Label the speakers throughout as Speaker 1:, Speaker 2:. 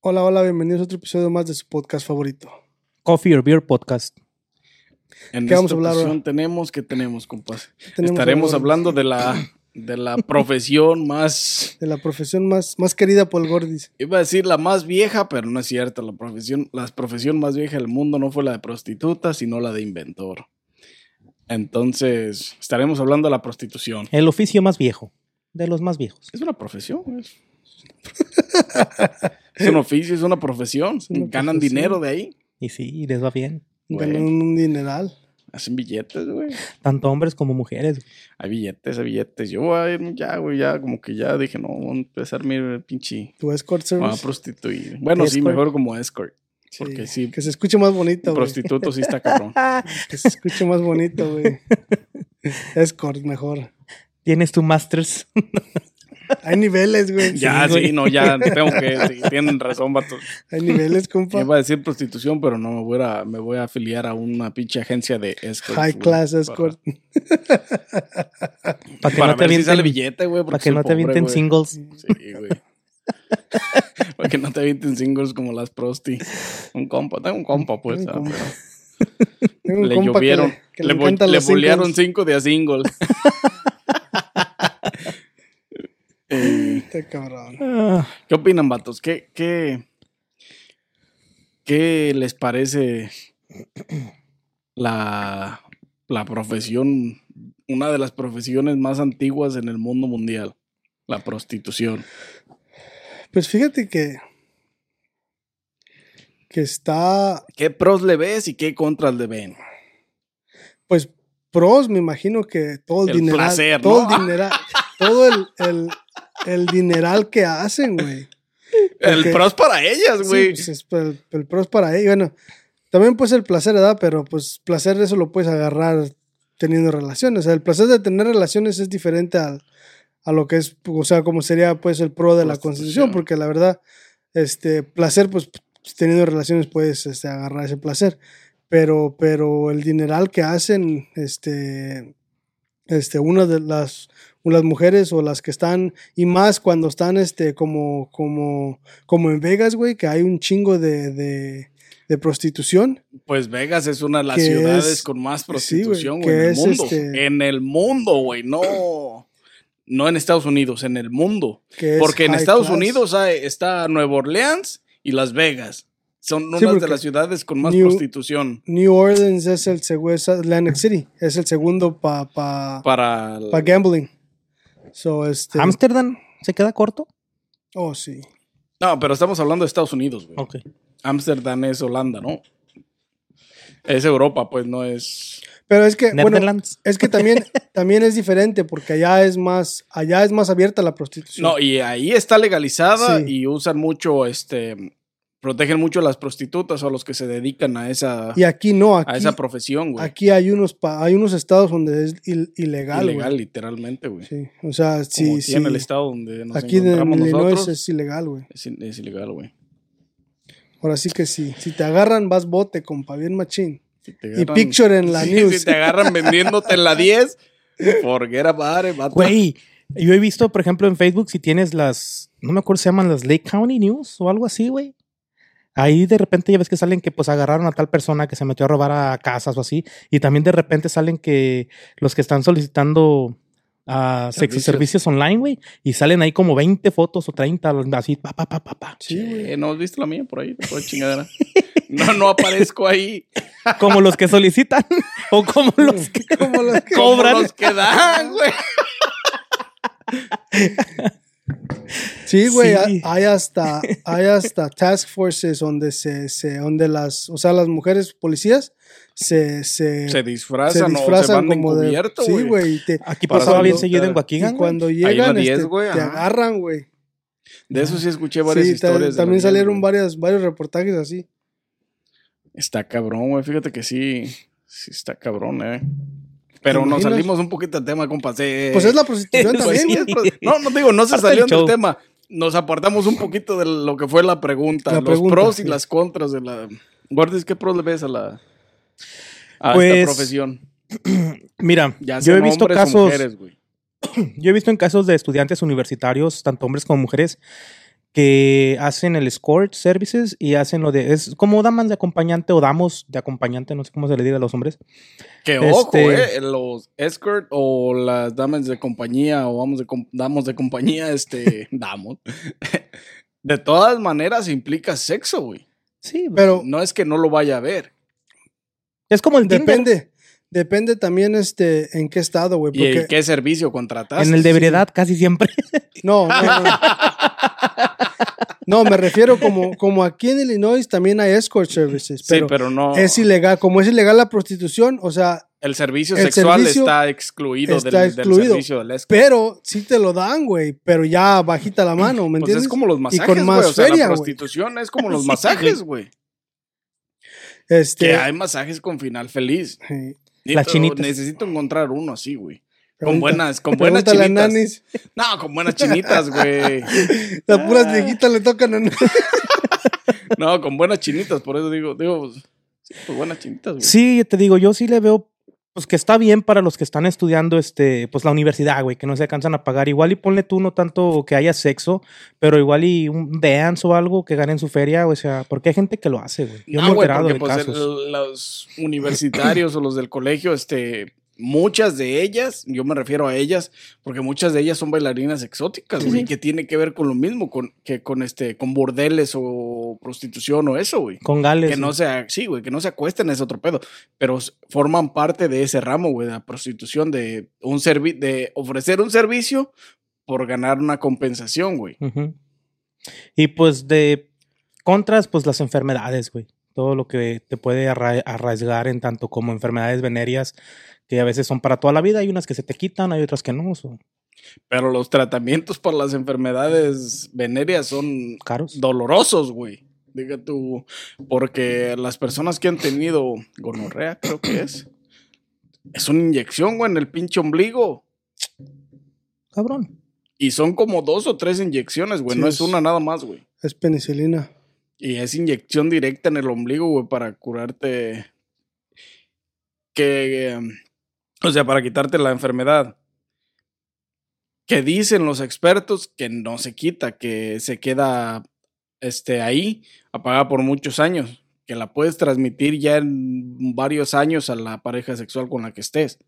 Speaker 1: Hola, hola, bienvenidos a otro episodio más de su podcast favorito.
Speaker 2: Coffee or Beer Podcast.
Speaker 3: En
Speaker 1: ¿Qué vamos
Speaker 3: esta
Speaker 1: a hablar ahora?
Speaker 3: tenemos que tenemos, compas.
Speaker 1: tenemos
Speaker 3: Estaremos hablando de la de la profesión más
Speaker 1: De la profesión más, más querida por el Gordis.
Speaker 3: iba a decir la más vieja, pero no es cierto, la profesión la profesión más vieja del mundo no fue la de prostituta, sino la de inventor. Entonces, estaremos hablando de la prostitución.
Speaker 2: El oficio más viejo. De los más viejos.
Speaker 3: Es una profesión, es, es un oficio, es una profesión.
Speaker 1: una
Speaker 3: Ganan
Speaker 1: profesión.
Speaker 3: dinero de ahí,
Speaker 2: Y sí, les va bien.
Speaker 3: Güey.
Speaker 1: Ganan un dineral.
Speaker 3: hacen billetes, güey.
Speaker 2: Tanto hombres como mujeres.
Speaker 3: Hay billetes, hay billetes. Yo voy a ir ya, güey, ya como que ya dije, no, voy a empezar mi pinche
Speaker 1: Tu escort
Speaker 3: voy a
Speaker 1: service.
Speaker 3: prostituir. Bueno, sí,
Speaker 1: Escort.
Speaker 3: mejor como escort.
Speaker 1: Sí,
Speaker 3: porque sí,
Speaker 1: Que se escuche más bonito, güey.
Speaker 3: Prostituto sí está cabrón.
Speaker 1: Que se escuche más bonito, güey. Escort, mejor.
Speaker 2: Tienes tu masters.
Speaker 1: Hay niveles, güey.
Speaker 3: ya,
Speaker 2: güey.
Speaker 3: sí, no, ya tengo que. sí, tienen razón, vato.
Speaker 1: Hay niveles, compa.
Speaker 3: Iba a decir prostitución, pero no me voy a, me voy a afiliar a una pinche agencia de escort.
Speaker 1: High
Speaker 3: güey,
Speaker 1: class
Speaker 3: para-
Speaker 1: escort.
Speaker 2: Para que no te
Speaker 3: si
Speaker 2: avienten,
Speaker 3: billete, güey.
Speaker 2: para que no te
Speaker 3: pobre,
Speaker 2: avienten
Speaker 3: güey.
Speaker 2: singles.
Speaker 3: Sí, güey. para que no te avienten singles como las prosti. Un compa, tengo un compa, pues.
Speaker 1: Un
Speaker 3: ah,
Speaker 1: compa.
Speaker 3: pero
Speaker 1: Tengo un
Speaker 3: le
Speaker 1: compa que
Speaker 3: llovieron.
Speaker 1: que
Speaker 3: le
Speaker 1: encantan
Speaker 3: le bolearon
Speaker 1: singles.
Speaker 3: cinco de a single. Eh,
Speaker 1: Este cabrón.
Speaker 2: Ah,
Speaker 3: ¿Qué opinan, vatos? ¿Qué, qué, qué les parece la, la profesión, una de las profesiones más antiguas en el mundo mundial? La prostitución.
Speaker 1: Pues fíjate que. Que está.
Speaker 3: ¿Qué pros le ves y qué contras le ven?
Speaker 1: Pues pros, me imagino que todo el,
Speaker 3: placer,
Speaker 1: todo
Speaker 3: ¿no?
Speaker 1: el dineral. todo el, el, el dineral que hacen, güey.
Speaker 3: El
Speaker 1: Porque-
Speaker 3: pros para ellas,
Speaker 1: Sí,
Speaker 3: güey.
Speaker 1: pues es- el, el pro es para ellos. Bueno, también puede ser el placer, ¿verdad? Pero pues placer eso lo puedes agarrar teniendo relaciones. O sea, el placer de tener relaciones es diferente al, a lo que es, o sea, como sería pues el pro de la constitución, porque la verdad, este, placer, pues teniendo relaciones puedes este, agarrar ese placer. Pero, pero el dineral que hacen, este, este, una de las, las mujeres o las que están, y más cuando están, este, como, como, como en Vegas, güey, que hay un chingo de, de, de prostitución.
Speaker 3: Pues Vegas es una de las ciudades
Speaker 1: es-
Speaker 3: con más
Speaker 1: sí, güey,
Speaker 3: prostitución, güey, en el mundo.
Speaker 1: este-
Speaker 3: En el mundo, güey. No, no en Estados Unidos, en el mundo. Porque en Estados
Speaker 1: class.
Speaker 3: Unidos hay- está Nueva Orleans y Las Vegas. Son unas
Speaker 1: porque
Speaker 3: de las ciudades con más
Speaker 1: New-
Speaker 3: prostitución
Speaker 1: New Orleans es el segundo, Atlantic City, es el segundo para pa,
Speaker 3: para...
Speaker 1: pa gambling. So, este,
Speaker 2: Amsterdam se queda corto.
Speaker 1: oh, sí.
Speaker 3: No, pero estamos hablando de Estados Unidos, güey.
Speaker 2: Ok.
Speaker 3: Ámsterdam es Holanda, ¿no? Es Europa, pues no es...
Speaker 1: Pero es que, bueno, es que también, también es diferente porque allá es más, allá es más abierta la prostitución.
Speaker 3: No, y ahí está legalizada
Speaker 1: Sí.
Speaker 3: y usan mucho, este... Protegen mucho a las prostitutas o a los que se dedican a esa,
Speaker 1: y aquí no, aquí,
Speaker 3: a esa profesión, güey.
Speaker 1: aquí hay unos, pa- hay unos estados donde es il- ilegal.
Speaker 3: Ilegal, literalmente, güey.
Speaker 1: Sí, o sea,
Speaker 3: Como
Speaker 1: sí,
Speaker 3: aquí
Speaker 1: sí.
Speaker 3: en el estado donde nos
Speaker 1: Aquí en
Speaker 3: encontramos
Speaker 1: Illinois
Speaker 3: nosotros,
Speaker 1: es ilegal, güey.
Speaker 3: es, ilegal, güey.
Speaker 1: Ahora sí que sí. Si te agarran, vas bote, compa, bien machín.
Speaker 3: Si te
Speaker 1: Y picture en la
Speaker 3: Sí,
Speaker 1: news.
Speaker 3: Si te agarran vendiéndote en la 10, forget about it, vato.
Speaker 2: Güey, yo he visto, por ejemplo, en Facebook, si tienes las, no me acuerdo, se llaman las Lake County News o algo así, güey. Ahí de repente ya ves que salen que pues agarraron a tal persona que se metió a robar a casas o así. Y también de repente salen que los que están solicitando ah, sexo
Speaker 3: Servicios.
Speaker 2: servicios online, güey. Y salen ahí como 20 fotos o 30, así, pa, pa, pa, pa, pa.
Speaker 1: Sí, güey.
Speaker 3: ¿No has visto la mía por ahí? Toda chingadera. No, no aparezco ahí.
Speaker 2: Como los que solicitan o como los que
Speaker 1: Como los que-
Speaker 2: cobran.
Speaker 3: Como los que dan, güey.
Speaker 1: Sí, güey,
Speaker 2: Sí.
Speaker 1: hay hasta, hay hasta task forces donde se, se, donde las, o sea, las mujeres policías se, se,
Speaker 3: Se disfrazan,
Speaker 1: se
Speaker 3: o se
Speaker 1: como de, sí,
Speaker 3: güey.
Speaker 2: Aquí pasaba bien seguido en güey.
Speaker 1: cuando llegan,
Speaker 3: 10,
Speaker 1: este, te
Speaker 3: ajá.
Speaker 1: agarran, güey.
Speaker 3: De eso sí escuché varias
Speaker 1: Sí,
Speaker 3: historias.
Speaker 1: también salieron varias, varios reportajes así.
Speaker 3: Está cabrón, güey. Fíjate que sí. Sí, está cabrón, eh. Pero nos salimos un poquito del tema, compa. sí.
Speaker 1: Pues es la prostitución
Speaker 2: Pues
Speaker 1: también,
Speaker 3: Sí,
Speaker 1: güey.
Speaker 3: es pro- No, no digo, no se
Speaker 2: Parte
Speaker 3: salió
Speaker 2: del
Speaker 3: tema. Nos apartamos un poquito de lo que fue la pregunta.
Speaker 1: La
Speaker 3: los
Speaker 1: pregunta,
Speaker 3: pros y
Speaker 1: sí.
Speaker 3: las contras de la. Gordis, ¿qué pros le ves a la. a
Speaker 2: Pues,
Speaker 3: esta profesión?
Speaker 2: Mira,
Speaker 3: Ya
Speaker 2: yo he visto casos,
Speaker 3: mujeres, güey.
Speaker 2: yo he visto en casos de estudiantes universitarios, tanto hombres como mujeres, que hacen el escort services y hacen lo de, es como damas de acompañante o damos de acompañante, no sé cómo se le diga a los hombres.
Speaker 3: Que
Speaker 2: Este-
Speaker 3: ojo, eh, los escort o las damas de compañía o vamos de damos de compañía, este, damos. De todas maneras implica sexo, güey.
Speaker 2: Sí,
Speaker 1: Pero
Speaker 3: No es que no lo vaya a ver.
Speaker 2: es como el Tinder.
Speaker 1: Depende. También este en qué estado, güey.
Speaker 3: ¿Y
Speaker 1: Porque
Speaker 3: qué servicio contrataste?
Speaker 2: En el de veredad casi siempre.
Speaker 1: no, no, no. No, me refiero como, como aquí en Illinois también hay escort services,
Speaker 3: Sí,
Speaker 1: pero,
Speaker 3: pero no.
Speaker 1: es ilegal. Como es ilegal la prostitución, o sea,
Speaker 3: El servicio
Speaker 1: el
Speaker 3: sexual
Speaker 1: servicio
Speaker 3: está excluido
Speaker 1: está
Speaker 3: del,
Speaker 1: excluido.
Speaker 3: del servicio del escort.
Speaker 1: pero sí te lo dan, güey, pero ya bajita la mano, ¿me
Speaker 3: Pues
Speaker 1: entiendes?
Speaker 3: es como los
Speaker 1: Y
Speaker 3: masajes,
Speaker 1: con más.
Speaker 3: O sea,
Speaker 1: feria,
Speaker 3: la
Speaker 1: güey.
Speaker 3: prostitución es como los masajes, güey.
Speaker 1: Este,
Speaker 3: Que hay masajes con final feliz.
Speaker 1: sí.
Speaker 2: Las
Speaker 3: Necesito-
Speaker 2: chinitas.
Speaker 3: Necesito encontrar uno así, güey. Con buenas, con buenas chinitas.
Speaker 1: Nanis.
Speaker 3: No, con buenas chinitas, güey.
Speaker 1: Las puras
Speaker 3: Ah.
Speaker 1: viejitas le tocan a
Speaker 3: No, con buenas chinitas, por eso digo, digo, sí, pues buenas chinitas, güey.
Speaker 2: Sí, te digo, yo sí le veo, pues que está bien para los que están estudiando, este, pues la universidad, güey, que no se alcanzan a pagar. Igual y ponle tú no tanto que haya sexo, pero igual y un dance o algo que ganen su feria, o sea, porque hay gente que lo hace, güey. Yo
Speaker 3: Ah,
Speaker 2: me he enterado de
Speaker 3: pues,
Speaker 2: casos.
Speaker 3: el- los universitarios o los del colegio, este, muchas de ellas, yo me refiero a ellas, porque muchas de ellas son bailarinas exóticas, güey,
Speaker 2: sí.
Speaker 3: que tiene que ver con lo mismo, con, que con este, con bordeles o prostitución o eso, güey.
Speaker 2: Con gales.
Speaker 3: Que no se, sí, güey, que no se acuesten es otro pedo, pero forman parte de ese ramo, güey, de la prostitución, de un servi de ofrecer un servicio por ganar una compensación, güey.
Speaker 2: Y pues de contras, pues las enfermedades, güey. Todo lo que te puede arra- arraigar en tanto como enfermedades venéreas, que a veces son para toda la vida. Hay unas que se te quitan, hay otras que no, son
Speaker 3: Pero los tratamientos para las enfermedades venéreas son
Speaker 2: caros.
Speaker 3: dolorosos, güey. Diga tú, porque las personas que han tenido gonorrea, creo que es, es una inyección, güey, en el pinche ombligo.
Speaker 2: Cabrón.
Speaker 3: Y son como dos o tres inyecciones, güey,
Speaker 1: Sí,
Speaker 3: no es
Speaker 1: es-
Speaker 3: una nada más, güey.
Speaker 1: Es penicilina.
Speaker 3: Y es inyección directa en el ombligo, güey, para curarte. Que. em, o sea, para quitarte la enfermedad. Que dicen los expertos que no se quita, que se queda este, ahí, apagada por muchos años. Que la puedes transmitir ya en varios años a la pareja sexual con la que estés.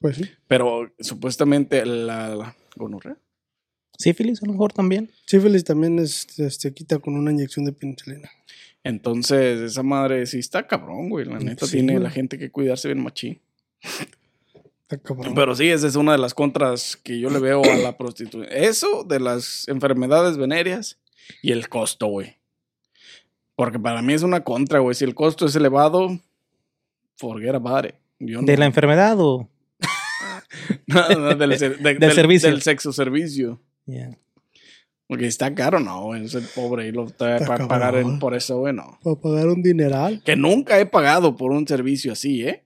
Speaker 1: Pues sí.
Speaker 3: Pero supuestamente la, la gonorrea.
Speaker 2: Sífilis a lo mejor también.
Speaker 1: Sífilis también es, se quita con una inyección de penicilina.
Speaker 3: Entonces, esa madre sí está cabrón, güey. La neta
Speaker 1: Sí,
Speaker 3: tiene
Speaker 1: güey.
Speaker 3: la gente que cuidarse bien machín.
Speaker 1: Está cabrón.
Speaker 3: Pero sí, esa es una de las contras que yo le veo a la prostitución. Eso de las enfermedades venéreas y el costo, güey. Porque para mí es una contra, güey. Si el costo es elevado, forget about it. Yo no-
Speaker 2: ¿De la enfermedad o...?
Speaker 3: No, no, del, ser- de-
Speaker 2: Del
Speaker 3: del-
Speaker 2: servicio.
Speaker 3: Del sexo servicio.
Speaker 2: Yeah.
Speaker 3: Porque está caro, no. Es el pobre y lo está
Speaker 1: Está
Speaker 3: para pagar por eso, güey, no.
Speaker 1: Para pagar un dineral.
Speaker 3: Que nunca he pagado por un servicio así, ¿eh?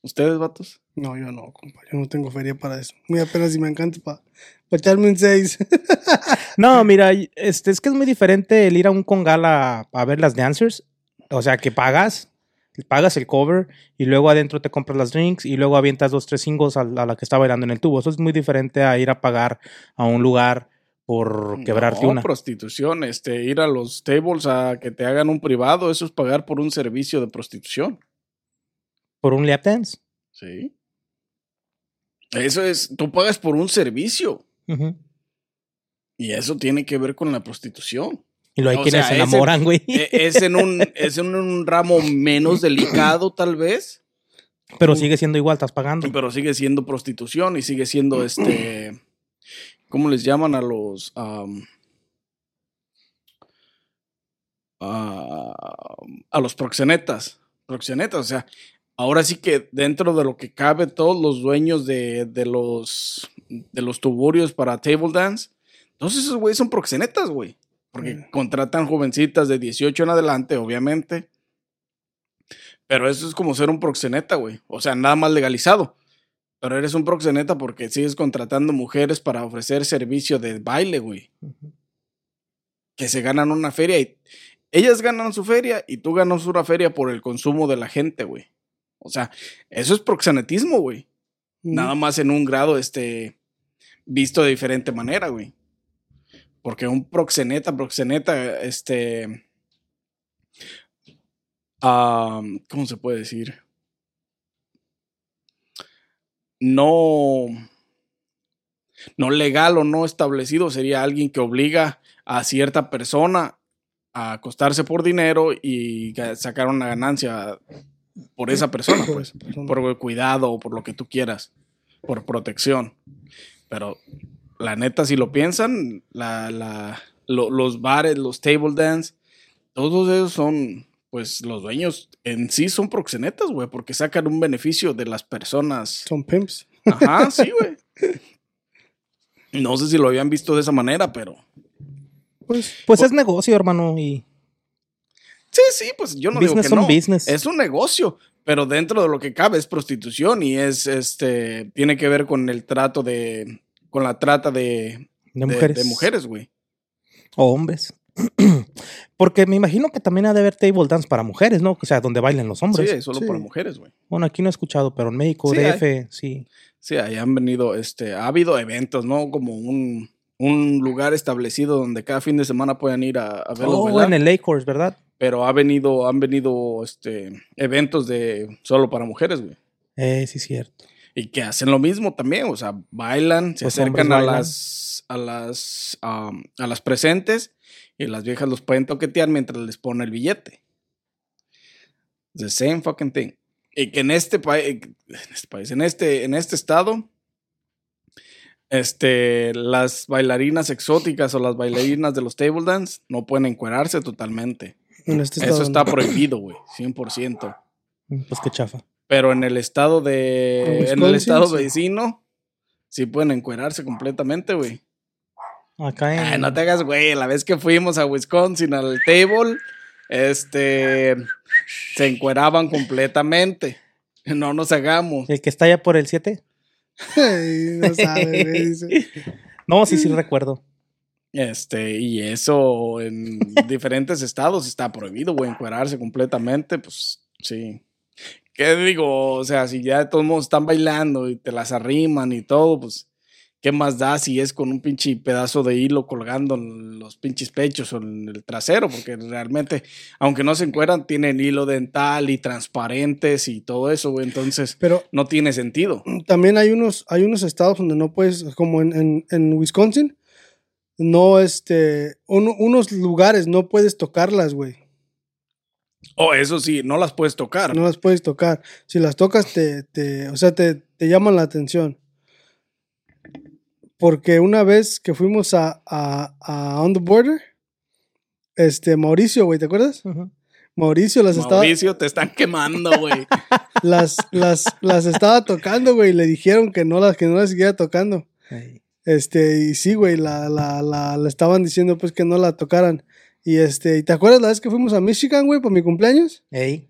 Speaker 3: ¿Ustedes, vatos?
Speaker 1: No, yo no, compa. Yo no tengo feria para eso. Muy apenas si me encanta para echarme un 6.
Speaker 2: No, mira, este, es que es muy diferente el ir a un congal a, a ver las dancers. O sea, que pagas, pagas el cover y luego adentro te compras las drinks y luego avientas dos, tres singles a, la a la que está bailando en el tubo. Eso es muy diferente a ir a pagar a un lugar por quebrarte
Speaker 3: no,
Speaker 2: una.
Speaker 3: prostitución, este, ir a los tables a que te hagan un privado, eso es pagar por un servicio de prostitución.
Speaker 2: Por un lap dance.
Speaker 3: Sí. Eso es, tú pagas por un servicio y eso tiene que ver con la prostitución.
Speaker 2: Y luego hay
Speaker 3: O
Speaker 2: quienes
Speaker 3: sea,
Speaker 2: se enamoran, güey.
Speaker 3: E- Es en un, es en un ramo menos delicado, tal vez,
Speaker 2: Pero sigue siendo igual, estás pagando.
Speaker 3: pero sigue siendo prostitución y sigue siendo este. ¿Cómo les llaman a los. a, a los proxenetas? Proxenetas, o sea, ahora sí que dentro de lo que cabe, todos los dueños de, de los, de los tuburios para table dance, entonces esos güeyes son proxenetas, güey. Porque
Speaker 1: Mm.
Speaker 3: contratan jovencitas de 18 en adelante, obviamente. Pero eso es como ser un proxeneta, güey. O sea, nada más legalizado. Pero eres un proxeneta porque sigues contratando mujeres para ofrecer servicio de baile, güey. Que se ganan una feria y ellas ganan su feria y tú ganas una feria por el consumo de la gente, güey. O sea, eso es proxenetismo, güey. Nada más en un grado, este, visto de diferente manera, güey. Porque un proxeneta, proxeneta, este, ¿cómo se puede decir? No, no legal o no establecido sería alguien que obliga a cierta persona a acostarse por dinero y sacar una ganancia por esa persona, pues por cuidado o por lo que tú quieras, por protección. Pero la neta, si lo piensan, la, la, lo- los bares, los table dance, todos ellos son, pues los dueños en sí son proxenetas, güey, porque sacan un beneficio de las personas.
Speaker 1: Son pimps.
Speaker 3: Ajá, sí, güey. No sé si lo habían visto de esa manera, pero...
Speaker 1: Pues,
Speaker 2: Pues es negocio, hermano, y
Speaker 3: Sí, sí, pues yo no digo
Speaker 2: business
Speaker 3: que
Speaker 2: son
Speaker 3: no.
Speaker 2: business.
Speaker 3: Es un negocio, pero dentro de lo que cabe es prostitución y es, este, tiene que ver con el trato de, con la trata de,
Speaker 2: de
Speaker 3: de-
Speaker 2: mujeres.
Speaker 3: de mujeres, güey.
Speaker 2: O hombres. Porque me imagino que también ha de haber table dance para mujeres, ¿no? O sea, donde bailen los
Speaker 3: Sí,
Speaker 2: hombres.
Speaker 3: es solo
Speaker 1: Sí.
Speaker 3: para mujeres, güey.
Speaker 2: Bueno, aquí no he escuchado, pero en México,
Speaker 3: Sí,
Speaker 2: DF, sí.
Speaker 3: Sí, ahí han venido, este, ha habido eventos, ¿no? Como un, un lugar establecido donde cada fin de semana pueden ir a, a verlos
Speaker 2: Oh,
Speaker 3: bailar.
Speaker 2: en el Lake Course, ¿verdad?
Speaker 3: Pero ha venido, han venido, este, eventos de solo para mujeres, güey.
Speaker 2: Eh, sí, cierto.
Speaker 3: Y que hacen lo mismo también, o sea, bailan, se
Speaker 2: Los
Speaker 3: acercan a
Speaker 2: bailan.
Speaker 3: las, a las, a las presentes y las viejas los pueden toquetear mientras les pone el billete. The same fucking thing. Y que en este país, en este país, en este, en este estado, este, las bailarinas exóticas o las bailarinas de los table dance no pueden encuerarse totalmente.
Speaker 1: en este
Speaker 3: Eso está prohibido, güey, 100%.
Speaker 2: Mm, Pues qué chafa.
Speaker 3: Pero en el estado de.
Speaker 1: En
Speaker 3: el estado vecino, sí pueden encuerarse completamente, güey.
Speaker 2: Acá en...
Speaker 3: Ay, no te hagas, güey. La vez que fuimos a Wisconsin al table, este. Se encueraban completamente. No nos hagamos.
Speaker 2: El que está allá por el 7.
Speaker 1: Ay, no sabe.
Speaker 2: No, sí, sí recuerdo.
Speaker 3: Este, y eso en diferentes estados está prohibido, güey, encuerarse completamente, pues sí. ¿Qué digo? O sea, si ya de todos modos están bailando y te las arriman y todo, pues, ¿qué más da si es con un pinche pedazo de hilo colgando en los pinches pechos o en el trasero? Porque realmente, aunque no se encueran, tienen hilo dental y transparentes y todo eso, güey, entonces
Speaker 1: Pero
Speaker 3: no tiene sentido.
Speaker 1: también hay unos, hay unos estados donde no puedes, como en, en, en Wisconsin, no, este, uno- unos lugares no puedes tocarlas, güey.
Speaker 3: Oh, eso sí, no las puedes tocar.
Speaker 1: No las puedes tocar. Si las tocas, te, te o sea, te, te llaman la atención. Porque una vez que fuimos a, a, a On the Border, este, Mauricio, güey, ¿te acuerdas? Mauricio las estaba,
Speaker 3: Mauricio, te están quemando, güey.
Speaker 1: las, las, las estaba tocando, güey, y le dijeron que no las, que no las siguiera tocando. Este, y sí, güey, la, la, la, la estaban diciendo pues que no la tocaran. Y este, ¿y te acuerdas la vez que fuimos a Michigan, güey, por mi cumpleaños?
Speaker 2: Ey.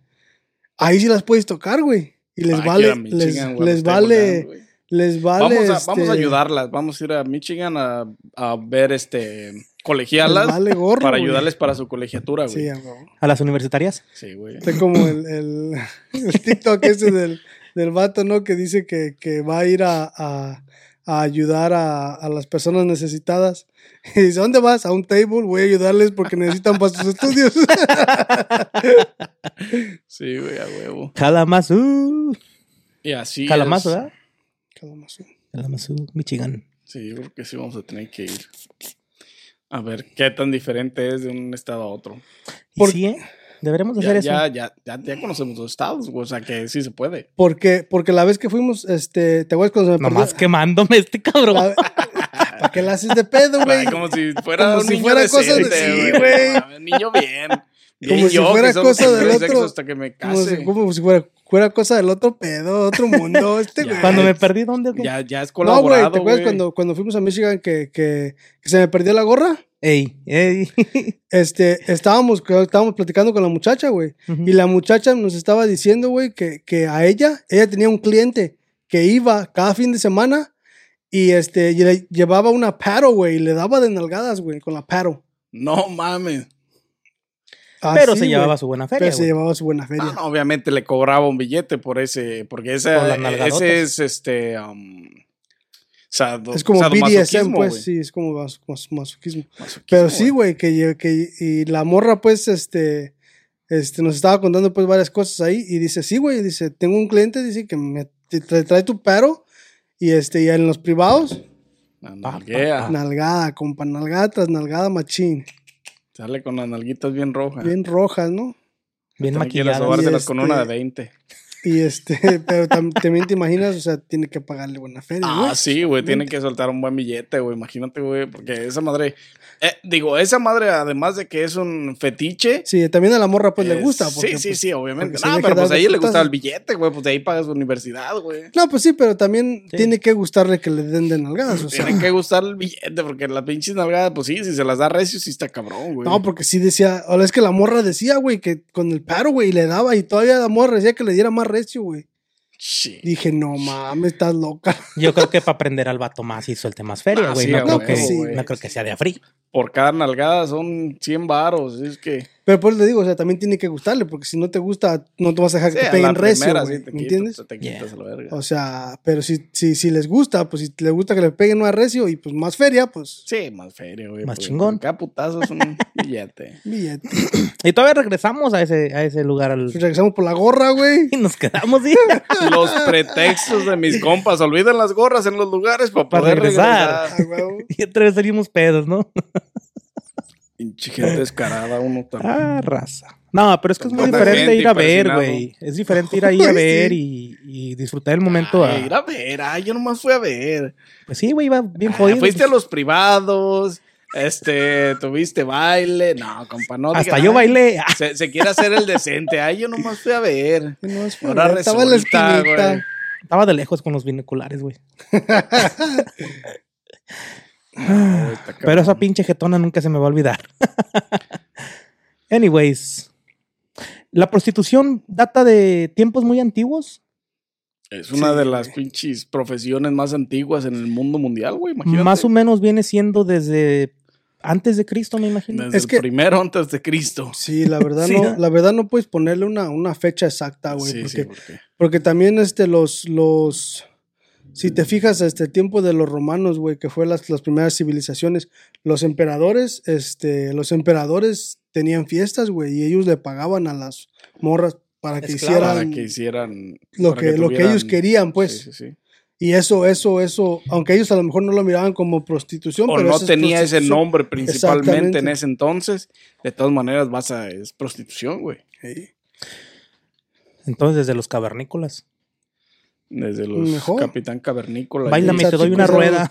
Speaker 1: Ahí sí las puedes tocar, güey. Y les
Speaker 3: que
Speaker 1: vale,
Speaker 3: Michigan,
Speaker 1: les, vale, les vale.
Speaker 3: Vamos a,
Speaker 1: este,
Speaker 3: vamos a ayudarlas, vamos a ir a Michigan a, a ver este
Speaker 1: Les
Speaker 3: colegialas
Speaker 1: vale gorro.
Speaker 3: para ayudarles para su colegiatura, güey.
Speaker 1: Sí,
Speaker 3: Sí,
Speaker 1: a huevo.
Speaker 2: ¿A las universitarias?
Speaker 3: güey.
Speaker 1: Está como el, el, el TikTok ese del, del vato, ¿no? Que dice que, que va a ir a, a, a ayudar a, a las personas necesitadas. Y dice, ¿dónde vas? A un table, voy a ayudarles porque necesitan para sus estudios.
Speaker 3: Sí, güey, a huevo.
Speaker 2: Kalamazoo.
Speaker 3: Y así
Speaker 2: Kalamazoo,
Speaker 3: es.
Speaker 2: ¿verdad? Kalamazoo, Michigan.
Speaker 3: Sí, yo creo que sí vamos a tener que ir. A ver qué tan diferente es de un estado a otro.
Speaker 2: ¿Y
Speaker 1: Por-
Speaker 2: sí, ¿eh? Deberemos hacer
Speaker 3: Ya,
Speaker 2: eso.
Speaker 3: ya, ya, ya, ya conocemos los estados, güey, o sea que sí se puede.
Speaker 1: Porque, porque la vez que fuimos, este, ¿te acuerdas cuando se me
Speaker 2: Nomás
Speaker 1: perdió?
Speaker 2: quemándome este cabrón.
Speaker 1: La- ¿Para qué la haces de pedo, güey?
Speaker 3: Como si fuera
Speaker 1: Como
Speaker 3: un
Speaker 1: si
Speaker 3: niño
Speaker 1: fuera cosa de-
Speaker 3: decente,
Speaker 1: sí, güey.
Speaker 3: Niño bien. Bien
Speaker 1: Como si
Speaker 3: yo,
Speaker 1: fuera cosa del otro.
Speaker 3: hasta que me
Speaker 1: Como
Speaker 3: case.
Speaker 1: si, como si fuera fuera cosa del otro pedo, otro mundo. Este, güey.
Speaker 2: Cuando me perdí, ¿dónde?
Speaker 3: Ya, ya es
Speaker 1: No, güey,
Speaker 3: colaborado,
Speaker 1: ¿te acuerdas
Speaker 3: güey.
Speaker 1: cuando, cuando fuimos a Michigan que, que, que se me perdió la gorra?
Speaker 2: Ey, ey.
Speaker 1: Este, estábamos, estábamos platicando con la muchacha, güey. Y la muchacha nos estaba diciendo, güey, que, que a ella, ella tenía un cliente que iba cada fin de semana y este, y le llevaba una paro, güey, y le daba de nalgadas, güey, con la paro.
Speaker 3: No mames.
Speaker 2: Pero
Speaker 1: Así,
Speaker 2: se llevaba su buena feria.
Speaker 1: Pero se llevaba su buena feria.
Speaker 3: No, obviamente le cobraba un billete por ese, porque ese, ese es este um, sado-
Speaker 1: es como BDSM, pues,
Speaker 3: güey.
Speaker 1: sí, es como mas- mas- masoquismo.
Speaker 3: Masoquismo,
Speaker 1: Pero sí, güey, que, que y la morra, pues, este, este, nos estaba contando, pues, varias cosas ahí y dice, sí, güey, dice, tengo un cliente, dice que me trae, trae tu paro y este, y en los privados,
Speaker 2: pa,
Speaker 1: nalgada, compa, nalgada tras nalgada machín,
Speaker 3: Sale con las nalguitas bien rojas.
Speaker 1: bien rojas, ¿no?
Speaker 2: Bien
Speaker 3: También quiere
Speaker 2: maquillada.
Speaker 3: sobárselas
Speaker 1: Y
Speaker 3: con
Speaker 1: este-
Speaker 3: una de 20.
Speaker 1: Y este, pero tam- también te imaginas, o sea, tiene que pagarle buena feria,
Speaker 3: Ah,
Speaker 1: güey.
Speaker 3: sí, güey, tiene que soltar un buen billete, güey. Imagínate, güey, porque esa madre. eh, digo, esa madre, además de que es un fetiche.
Speaker 1: Sí, también a la morra, pues, le
Speaker 3: es-
Speaker 1: gusta.
Speaker 3: Sí,
Speaker 1: Porque,
Speaker 3: sí,
Speaker 1: pues,
Speaker 3: sí, obviamente. No, pero pues a ella le gustaba el billete, güey. Pues de ahí paga su universidad, güey.
Speaker 1: No, pues sí, pero también
Speaker 2: Sí.
Speaker 1: tiene que gustarle que le den de nalgadas, o sea.
Speaker 3: Tiene que gustar el billete, porque las pinches nalgadas, pues sí, si se las da recio, sí está cabrón, güey.
Speaker 1: No, porque sí decía, ahora es que la morra decía, güey, que con el paro, güey, le daba y todavía la morra decía que le diera más recio, güey.
Speaker 3: Sí.
Speaker 1: Dije, no mames, estás loca.
Speaker 2: Yo creo que para aprender al vato más y suelte más feria,
Speaker 3: Ah,
Speaker 2: güey.
Speaker 3: sí,
Speaker 2: no,
Speaker 3: a
Speaker 2: creo que,
Speaker 1: sí.
Speaker 2: no creo que sea de afri.
Speaker 3: Por cada nalgada son 100 varos. Es que.
Speaker 1: Pero pues le digo, o sea, también tiene que gustarle, porque si no te gusta, no te vas a dejar
Speaker 3: Sí,
Speaker 1: que te peguen
Speaker 3: la
Speaker 1: recio,
Speaker 3: primera,
Speaker 1: güey,
Speaker 3: sí, te
Speaker 1: ¿me
Speaker 3: quitas,
Speaker 1: entiendes?
Speaker 3: Te quitas a la verga.
Speaker 1: O sea, pero si, si, si les gusta, pues si les gusta que le peguen más recio y pues más feria, pues
Speaker 3: Sí, más feria, güey.
Speaker 2: Más
Speaker 3: pues,
Speaker 2: chingón.
Speaker 3: Cada putazo es un billete.
Speaker 1: billete.
Speaker 2: Y todavía regresamos a ese, a ese lugar al-
Speaker 1: Pues regresamos por la gorra, güey.
Speaker 2: y nos quedamos ¿sí?
Speaker 3: Los pretextos de mis compas. Olvidan las gorras en los lugares para
Speaker 2: Para
Speaker 3: poder
Speaker 2: regresar.
Speaker 3: regresar.
Speaker 1: Ah,
Speaker 2: y otra vez salimos pedos, ¿no?
Speaker 3: Pinche gente descarada, uno también.
Speaker 2: Ah, raza. No, pero es que es muy diferente ir a ver, güey. Es diferente ir ahí a ver y, y disfrutar el momento. a-
Speaker 3: ir a ver, ay, yo nomás fui a ver.
Speaker 2: Pues sí, güey, iba bien
Speaker 3: Ah,
Speaker 2: jodido.
Speaker 3: fuiste a los privados, este, tuviste baile. No, compa, no.
Speaker 2: Hasta
Speaker 3: diga,
Speaker 2: yo bailé.
Speaker 3: Se, se quiere hacer el decente. Ay, yo nomás fui a ver.
Speaker 1: No, es
Speaker 3: Ahora
Speaker 1: estaba en la
Speaker 3: resulta,
Speaker 1: esquinita.
Speaker 3: güey.
Speaker 2: Estaba de lejos con los binoculares, güey.
Speaker 3: No, está
Speaker 2: Pero esa pinche jetona nunca se me va a olvidar. Anyways, la prostitución data de tiempos muy antiguos.
Speaker 3: Es una
Speaker 1: Sí,
Speaker 3: de las pinches profesiones más antiguas en el mundo mundial, güey. Imagínate.
Speaker 2: Más o menos viene siendo desde antes de Cristo, me imagino.
Speaker 3: Desde
Speaker 1: Es
Speaker 3: el
Speaker 1: que-
Speaker 3: primero antes de Cristo.
Speaker 1: Sí, la verdad
Speaker 2: Sí,
Speaker 1: no,
Speaker 2: ¿no?
Speaker 1: la verdad no puedes ponerle una, una fecha exacta, güey,
Speaker 3: sí,
Speaker 1: porque,
Speaker 3: sí, porque
Speaker 1: porque también este los los si te fijas este el tiempo de los romanos, güey, que fue las, las primeras civilizaciones, los emperadores, este, los emperadores tenían fiestas, güey, y ellos le pagaban a las morras para que
Speaker 2: Esclavas.
Speaker 3: para
Speaker 1: hicieran
Speaker 3: que hicieran
Speaker 1: lo que, lo que ellos querían, pues.
Speaker 3: Sí, sí, sí.
Speaker 1: Y eso, eso, eso, aunque ellos a lo mejor no lo miraban como prostitución,
Speaker 3: O
Speaker 1: pero
Speaker 3: no tenía ese nombre principalmente en ese entonces. De todas maneras, vas a. Es prostitución, güey.
Speaker 1: Sí.
Speaker 2: Entonces, desde los cavernícolas.
Speaker 3: Desde los
Speaker 1: Mejor.
Speaker 3: Capitán Cavernícola.
Speaker 2: Bailame,
Speaker 1: Esos
Speaker 2: te doy una rueda.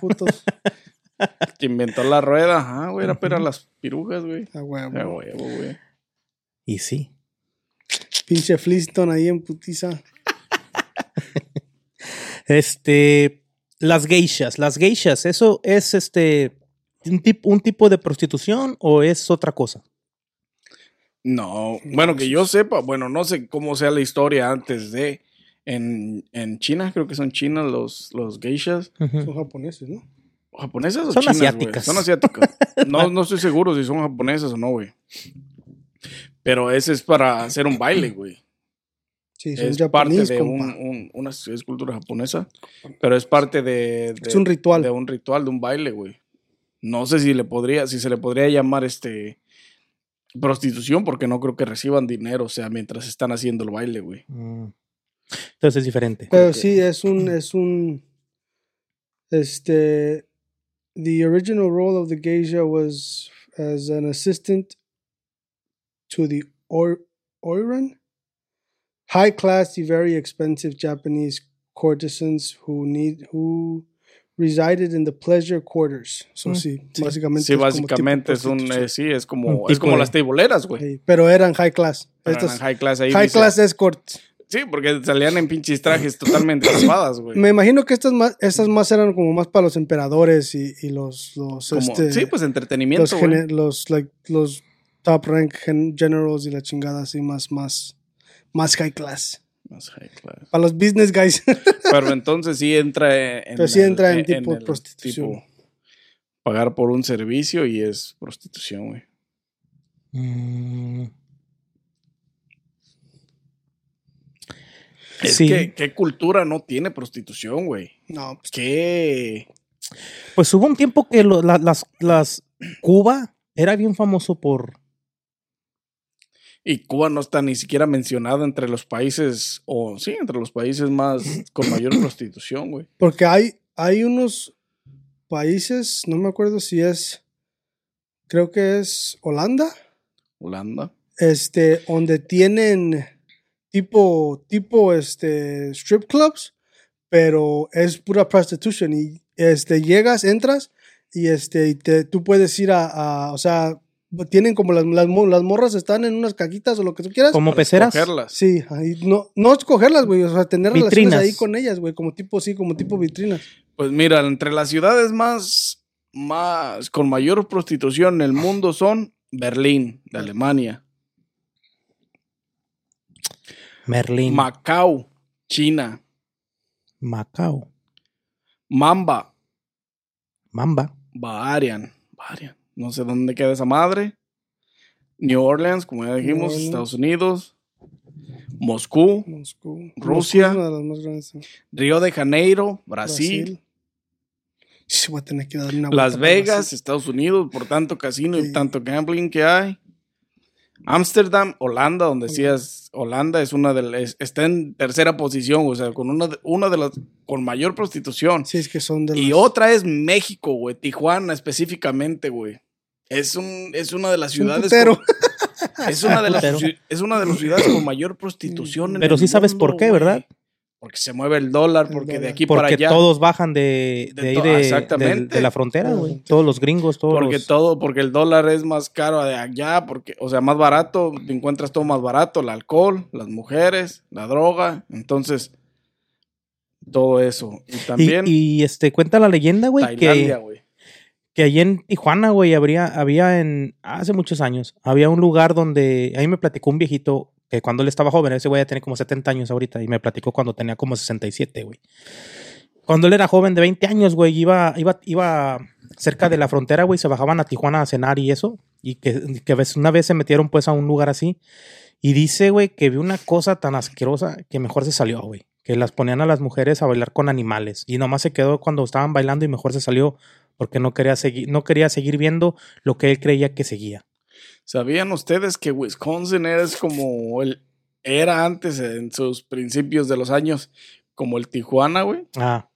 Speaker 3: Que inventó la rueda. Ajá, güey. Era para las pirujas, güey.
Speaker 1: A huevo.
Speaker 3: A huevo, güey.
Speaker 2: Y sí.
Speaker 1: Pinche Flintstone ahí en putiza.
Speaker 2: Este, las geishas. Las geishas, ¿eso es este un, tip- un tipo de prostitución o es otra cosa?
Speaker 3: No, bueno, que yo sepa, bueno, no sé cómo sea la historia antes de. En, en China, creo que son chinas los, los geishas.
Speaker 1: Son japoneses, ¿no?
Speaker 3: ¿Japonesas o
Speaker 2: Son
Speaker 3: chinas, güey?
Speaker 2: asiáticas.
Speaker 3: Son asiáticas. No, no estoy seguro si son japonesas o no, güey. Pero ese es para hacer un baile, güey.
Speaker 1: Sí, son
Speaker 3: Es parte de un, un- una es cultura japonesa, pero es parte de, de-
Speaker 1: Es un ritual.
Speaker 3: de un ritual, de un baile, güey. No sé si le podría, si se le podría llamar este prostitución, porque no creo que reciban dinero, o sea, mientras están haciendo el baile, güey.
Speaker 2: Mm. Entonces es diferente.
Speaker 1: Pero
Speaker 3: que-
Speaker 1: sí, es un, es un, este, the original role of the geisha was as an assistant to the or, oiran, high class y very expensive Japanese courtesans who need, who resided in the pleasure quarters. So
Speaker 2: Mm,
Speaker 1: sí,
Speaker 2: sí.
Speaker 1: básicamente.
Speaker 3: Sí,
Speaker 1: es
Speaker 3: básicamente es un, eh, sí, es como, es como
Speaker 2: de-
Speaker 3: las teiboleras, güey.
Speaker 1: Pero eran high class.
Speaker 3: Pero
Speaker 1: Estas
Speaker 3: eran high class ahí
Speaker 1: high
Speaker 3: dice-
Speaker 1: class escorts.
Speaker 3: Sí, porque salían en pinches trajes totalmente tapadas, güey.
Speaker 1: Me imagino que estas más, estas más eran como más para los emperadores y, y los, los,
Speaker 3: Como-
Speaker 1: este,
Speaker 3: sí, pues entretenimiento,
Speaker 1: los,
Speaker 3: güey.
Speaker 1: los, like, los top rank gen- generals y la chingada así más, más, más high class.
Speaker 3: Más high class.
Speaker 1: Para los business guys.
Speaker 3: Pero entonces sí entra en.
Speaker 1: Pero sí entra en tipo prostitución.
Speaker 3: tipo pagar por un servicio y es prostitución, güey.
Speaker 2: Mm,
Speaker 3: Es
Speaker 2: Sí.
Speaker 3: que, ¿qué cultura no tiene prostitución, güey?
Speaker 1: no, pues,
Speaker 3: ¿Qué?
Speaker 2: Pues hubo un tiempo que lo- la- las, las Cuba era bien famoso por
Speaker 3: Y Cuba no está ni siquiera mencionada entre los países, o sí, entre los países más con mayor prostitución, güey.
Speaker 1: porque hay, hay unos países, no me acuerdo si es, creo que es Holanda,
Speaker 3: Holanda.
Speaker 1: este, donde tienen tipo, tipo, este, strip clubs, pero es pura prostitution y, este, llegas, entras y, este, y te, tú puedes ir a, a- o sea, tienen como las, las, mo- las morras están en unas cajitas o lo que tú quieras.
Speaker 2: como peceras.
Speaker 3: escogerlas.
Speaker 1: Sí, ahí, no, no escogerlas, güey, o sea, tener relaciones
Speaker 2: Vitrinas.
Speaker 1: ahí con ellas, güey, como tipo, sí, como tipo vitrinas.
Speaker 3: Pues mira, entre las ciudades más, más con mayor prostitución en el mundo son Berlín, de Alemania,
Speaker 2: Merlín,
Speaker 3: Macao, China,
Speaker 2: Macao,
Speaker 3: Mamba,
Speaker 2: Mamba,
Speaker 3: Baharian, Baharian, no sé dónde queda esa madre, New Orleans, como ya dijimos,
Speaker 1: Orleans.
Speaker 3: Estados Unidos, Moscú,
Speaker 1: Moscú.
Speaker 3: Rusia.
Speaker 1: Moscú es una de las más grandes.
Speaker 3: Río de Janeiro, Brasil,
Speaker 1: Brasil. Sí, voy a tener que dar una
Speaker 3: Las Vegas. Estados Unidos, por tanto casino y tanto gambling que hay. Ámsterdam, Holanda, donde decías, Holanda es una de las, está en tercera posición, o sea, con una de, una de las, con mayor prostitución.
Speaker 1: Sí, es que son de
Speaker 3: Y
Speaker 1: las-
Speaker 3: otra es México, güey, Tijuana específicamente, güey. Es un, es una de las
Speaker 1: un
Speaker 3: ciudades.
Speaker 1: putero.
Speaker 3: con- es una de las, es una de las ciudades con mayor prostitución. en
Speaker 2: Pero
Speaker 3: el
Speaker 2: sí sabes por
Speaker 3: mundo,
Speaker 2: qué. ¿verdad?
Speaker 3: Porque se mueve el dólar,
Speaker 1: El
Speaker 3: porque de aquí para
Speaker 2: porque
Speaker 3: allá.
Speaker 2: todos bajan de,
Speaker 3: De
Speaker 2: de ahí
Speaker 3: to-
Speaker 2: de, de-
Speaker 3: exactamente.
Speaker 2: de la frontera, güey. Todos los gringos, todos
Speaker 3: Porque
Speaker 2: los...
Speaker 3: todo, porque el dólar es más caro de allá, porque, o sea, más barato, te encuentras todo más barato, el alcohol, las mujeres, la droga, entonces, todo eso. Y también
Speaker 2: y, este cuenta la leyenda, güey,
Speaker 3: Tailandia,
Speaker 2: que,
Speaker 3: güey.
Speaker 2: que allí en Tijuana, güey, habría, había en, hace muchos años, había un lugar donde, ahí me platicó un viejito que cuando él estaba joven, ese güey ya tiene como 70 años ahorita, y me platicó cuando tenía como 67, güey. Cuando él era joven de 20 años, güey, iba, iba, iba cerca de la frontera, güey, se bajaban a Tijuana a cenar y eso, y que, que una vez se metieron pues a un lugar así, y dice, güey, que vio una cosa tan asquerosa que mejor se salió, güey. Que las ponían a las mujeres a bailar con animales. Y nomás se quedó cuando estaban bailando y mejor se salió porque no quería seguir, no quería seguir viendo lo que él creía que seguía.
Speaker 3: ¿Sabían ustedes que Wisconsin es como el, era antes en sus principios de los años, como el Tijuana, güey?
Speaker 2: Ah.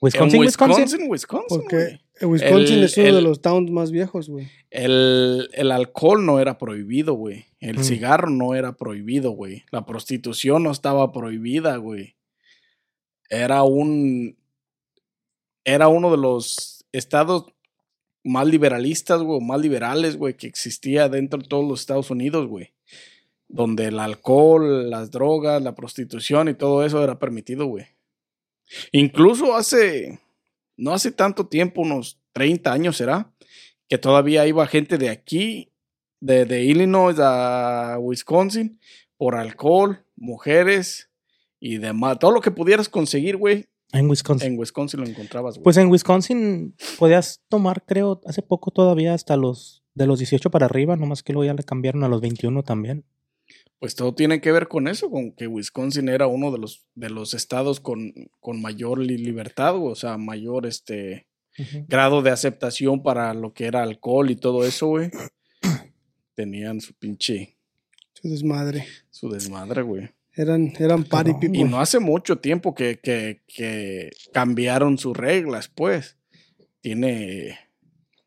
Speaker 3: En
Speaker 2: Wisconsin, Wisconsin.
Speaker 3: Wisconsin, Wisconsin,
Speaker 1: Porque. Wisconsin
Speaker 3: El-
Speaker 1: es uno de los towns más viejos, güey.
Speaker 3: El, el alcohol no era prohibido, güey. El
Speaker 2: Mm.
Speaker 3: cigarro no era prohibido, güey. La prostitución no estaba prohibida, güey. Era un. Era uno de los estados más liberalistas, güey, o más liberales, güey, que existía dentro de todos los Estados Unidos, güey. Donde el alcohol, las drogas, la prostitución y todo eso era permitido, güey. Incluso hace. No hace tanto tiempo, unos 30 años será que todavía iba gente de aquí, de, de Illinois a Wisconsin, por alcohol, mujeres y demás. Todo lo que pudieras conseguir, güey,
Speaker 2: En Wisconsin.
Speaker 3: en Wisconsin lo encontrabas, güey.
Speaker 2: Pues en Wisconsin podías tomar, creo, hace poco todavía hasta los de los 18 para arriba, nomás que luego ya le cambiaron a los 21 también.
Speaker 3: Pues todo tiene que ver con eso, con que Wisconsin era uno de los, de los estados con, con mayor li- libertad, güey, o sea, mayor este grado de aceptación para lo que era alcohol y todo eso, güey. Tenían su pinche,
Speaker 1: Su desmadre.
Speaker 3: su desmadre, güey.
Speaker 1: Eran, eran party people.
Speaker 3: Y no hace mucho tiempo que, que, que cambiaron sus reglas, pues. Tiene.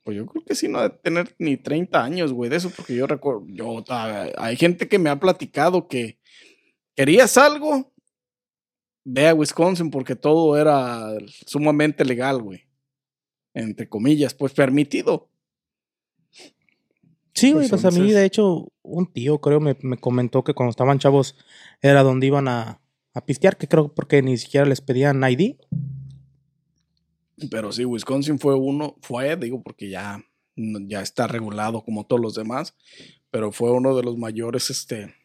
Speaker 3: Pues yo creo que sí, no ha de tener ni 30 años, güey, de eso, porque yo recuerdo. Yo, hay gente que me ha platicado que querías algo, ve a Wisconsin porque todo era sumamente legal, güey. Entre comillas, pues permitido.
Speaker 2: Sí, güey, pues a mí de hecho un tío, creo, me, me comentó que cuando estaban chavos era donde iban a, a pistear, que creo porque ni siquiera les pedían ID.
Speaker 3: Pero sí, Wisconsin fue uno, fue, digo, porque ya, ya está regulado como todos los demás, pero fue uno de los mayores, este,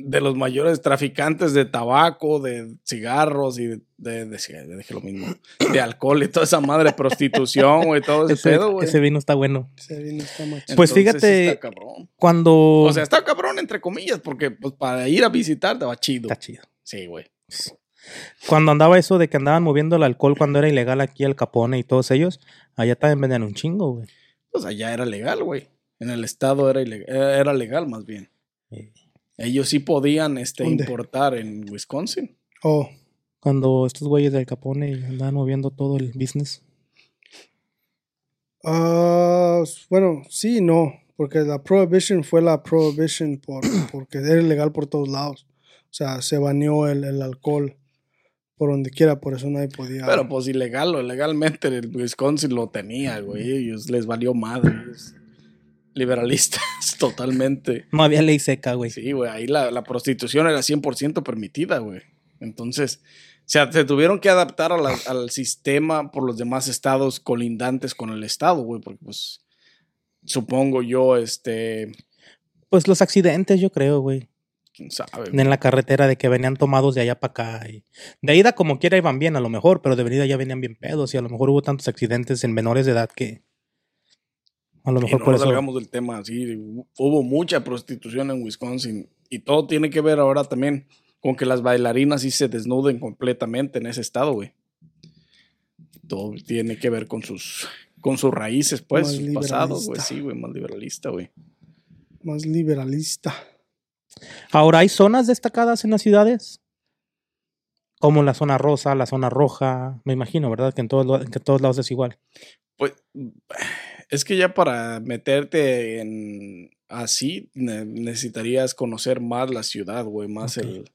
Speaker 3: de los mayores traficantes de tabaco, de cigarros y de, de, de cigarros, dije lo mismo, de alcohol y toda esa madre, prostitución, güey, todo ese,
Speaker 2: Ese,
Speaker 3: pedo, güey.
Speaker 2: ese vino está bueno.
Speaker 1: Se vino esta macho.
Speaker 2: Pues
Speaker 3: Entonces,
Speaker 2: fíjate-
Speaker 3: está cabrón.
Speaker 2: Cuando...
Speaker 3: O sea, está cabrón entre comillas, porque pues para ir a visitar te va chido.
Speaker 2: está chido.
Speaker 3: Sí, güey.
Speaker 2: Cuando andaba eso de que andaban moviendo el alcohol cuando era ilegal aquí el Capone y todos ellos, allá también vendían un chingo, güey.
Speaker 3: Pues allá era legal, güey. En el estado era, ileg- era legal más bien.
Speaker 2: Eh,
Speaker 3: Ellos sí podían este,
Speaker 1: ¿Dónde?
Speaker 3: importar en Wisconsin.
Speaker 1: Oh,
Speaker 2: Cuando estos güeyes del Capone andaban moviendo todo el business.
Speaker 1: ah, bueno, sí, y no, porque la prohibition fue la prohibition por, porque era ilegal por todos lados. O sea, se baneó el, el alcohol por donde quiera, por eso nadie podía.
Speaker 3: Pero pues ilegal o legalmente el Wisconsin lo tenía, güey. Ellos les valió madre. ellos Liberalistas, totalmente.
Speaker 2: No había ley seca, güey.
Speaker 3: Sí, güey. Ahí la, la prostitución era 100% permitida, güey. Entonces, o sea, se tuvieron que adaptar a la- al sistema por los demás estados colindantes con el estado, güey. Porque pues, supongo yo, este,
Speaker 2: Pues los accidentes, yo creo, güey.
Speaker 3: quién sabe.
Speaker 2: En la carretera de que venían tomados de allá para acá. Y de ida como quiera iban bien a lo mejor, pero de venida ya venían bien pedos y a lo mejor hubo tantos accidentes en menores de edad que a lo
Speaker 3: Y
Speaker 2: mejor
Speaker 3: no
Speaker 2: por
Speaker 3: nos
Speaker 2: eso.
Speaker 3: salgamos del tema, sí, hubo mucha prostitución en Wisconsin y todo tiene que ver ahora también con que las bailarinas sí se desnuden completamente en ese estado, güey. Todo tiene que ver con sus con sus raíces, pues,
Speaker 1: Más
Speaker 3: sus pasados, güey, sí, güey, más liberalista, güey.
Speaker 1: Más liberalista.
Speaker 2: Ahora hay zonas destacadas en las ciudades. Como la zona rosa, la zona roja, me imagino, ¿verdad? Que en todos, que en todos lados es igual.
Speaker 3: Pues es que ya para meterte en así ne- necesitarías conocer más la ciudad, güey, más el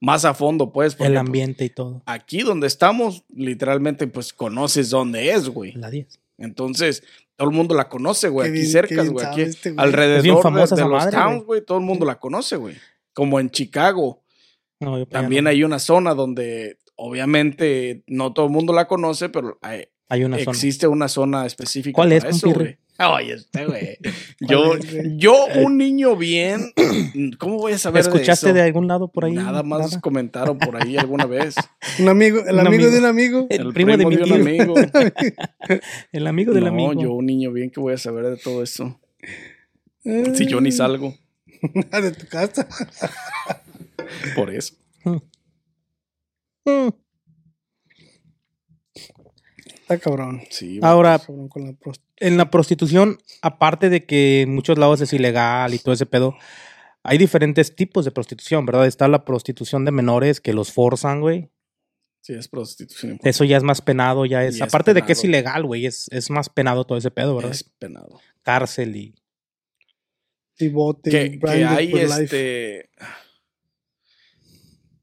Speaker 3: más a fondo, pues, porque,
Speaker 2: El
Speaker 3: pues,
Speaker 2: ambiente y todo.
Speaker 3: aquí donde estamos, literalmente, pues conoces dónde es, güey.
Speaker 2: La 10.
Speaker 3: Entonces, todo el mundo la conoce, güey. Aquí cerca, güey. Aquí
Speaker 1: este güey.
Speaker 3: alrededor
Speaker 2: famosa
Speaker 3: de, los
Speaker 2: madre,
Speaker 3: towns,
Speaker 2: güey.
Speaker 3: Todo el mundo la conoce, güey. Como en Chicago.
Speaker 2: No, yo
Speaker 3: También
Speaker 2: no.
Speaker 3: hay una zona donde, obviamente, no todo el mundo la conoce, pero hay-
Speaker 2: hay una zona.
Speaker 3: existe una zona específica.
Speaker 2: ¿Cuál es,
Speaker 3: para eso, güey. Oye, este, güey. Yo,
Speaker 1: es, güey?
Speaker 3: yo, un niño bien, ¿cómo voy a saber
Speaker 2: ¿Escuchaste
Speaker 3: de
Speaker 2: de,
Speaker 3: eso?
Speaker 2: algún lado por ahí?
Speaker 3: Nada más
Speaker 2: Nada?
Speaker 3: comentaron por ahí alguna vez.
Speaker 1: Un amigo, el
Speaker 2: Un
Speaker 1: amigo,
Speaker 2: amigo.
Speaker 1: de un amigo.
Speaker 2: El, primo, de mi
Speaker 3: un
Speaker 2: tío.
Speaker 3: amigo.
Speaker 2: El amigo del
Speaker 3: no,
Speaker 2: amigo.
Speaker 3: yo un niño bien que voy a saber de todo eso. Si yo ni salgo,
Speaker 1: de tu casa.
Speaker 3: por eso.
Speaker 2: Mm.
Speaker 1: Está cabrón.
Speaker 3: Sí.
Speaker 2: Ahora,
Speaker 1: Cabrón con la prost-
Speaker 2: en la prostitución, aparte de que en muchos lados es ilegal y todo ese pedo, hay diferentes tipos de prostitución, ¿verdad? Está la prostitución de menores que los forzan, güey.
Speaker 3: sí, es prostitución.
Speaker 2: Eso ya es más penado, ya es.
Speaker 3: Y es
Speaker 2: aparte de que es ilegal, güey, es, es más penado todo ese pedo, ¿verdad?
Speaker 3: Es penado.
Speaker 2: Cárcel y.
Speaker 1: Y bote.
Speaker 3: Que, hay
Speaker 1: life.
Speaker 3: este.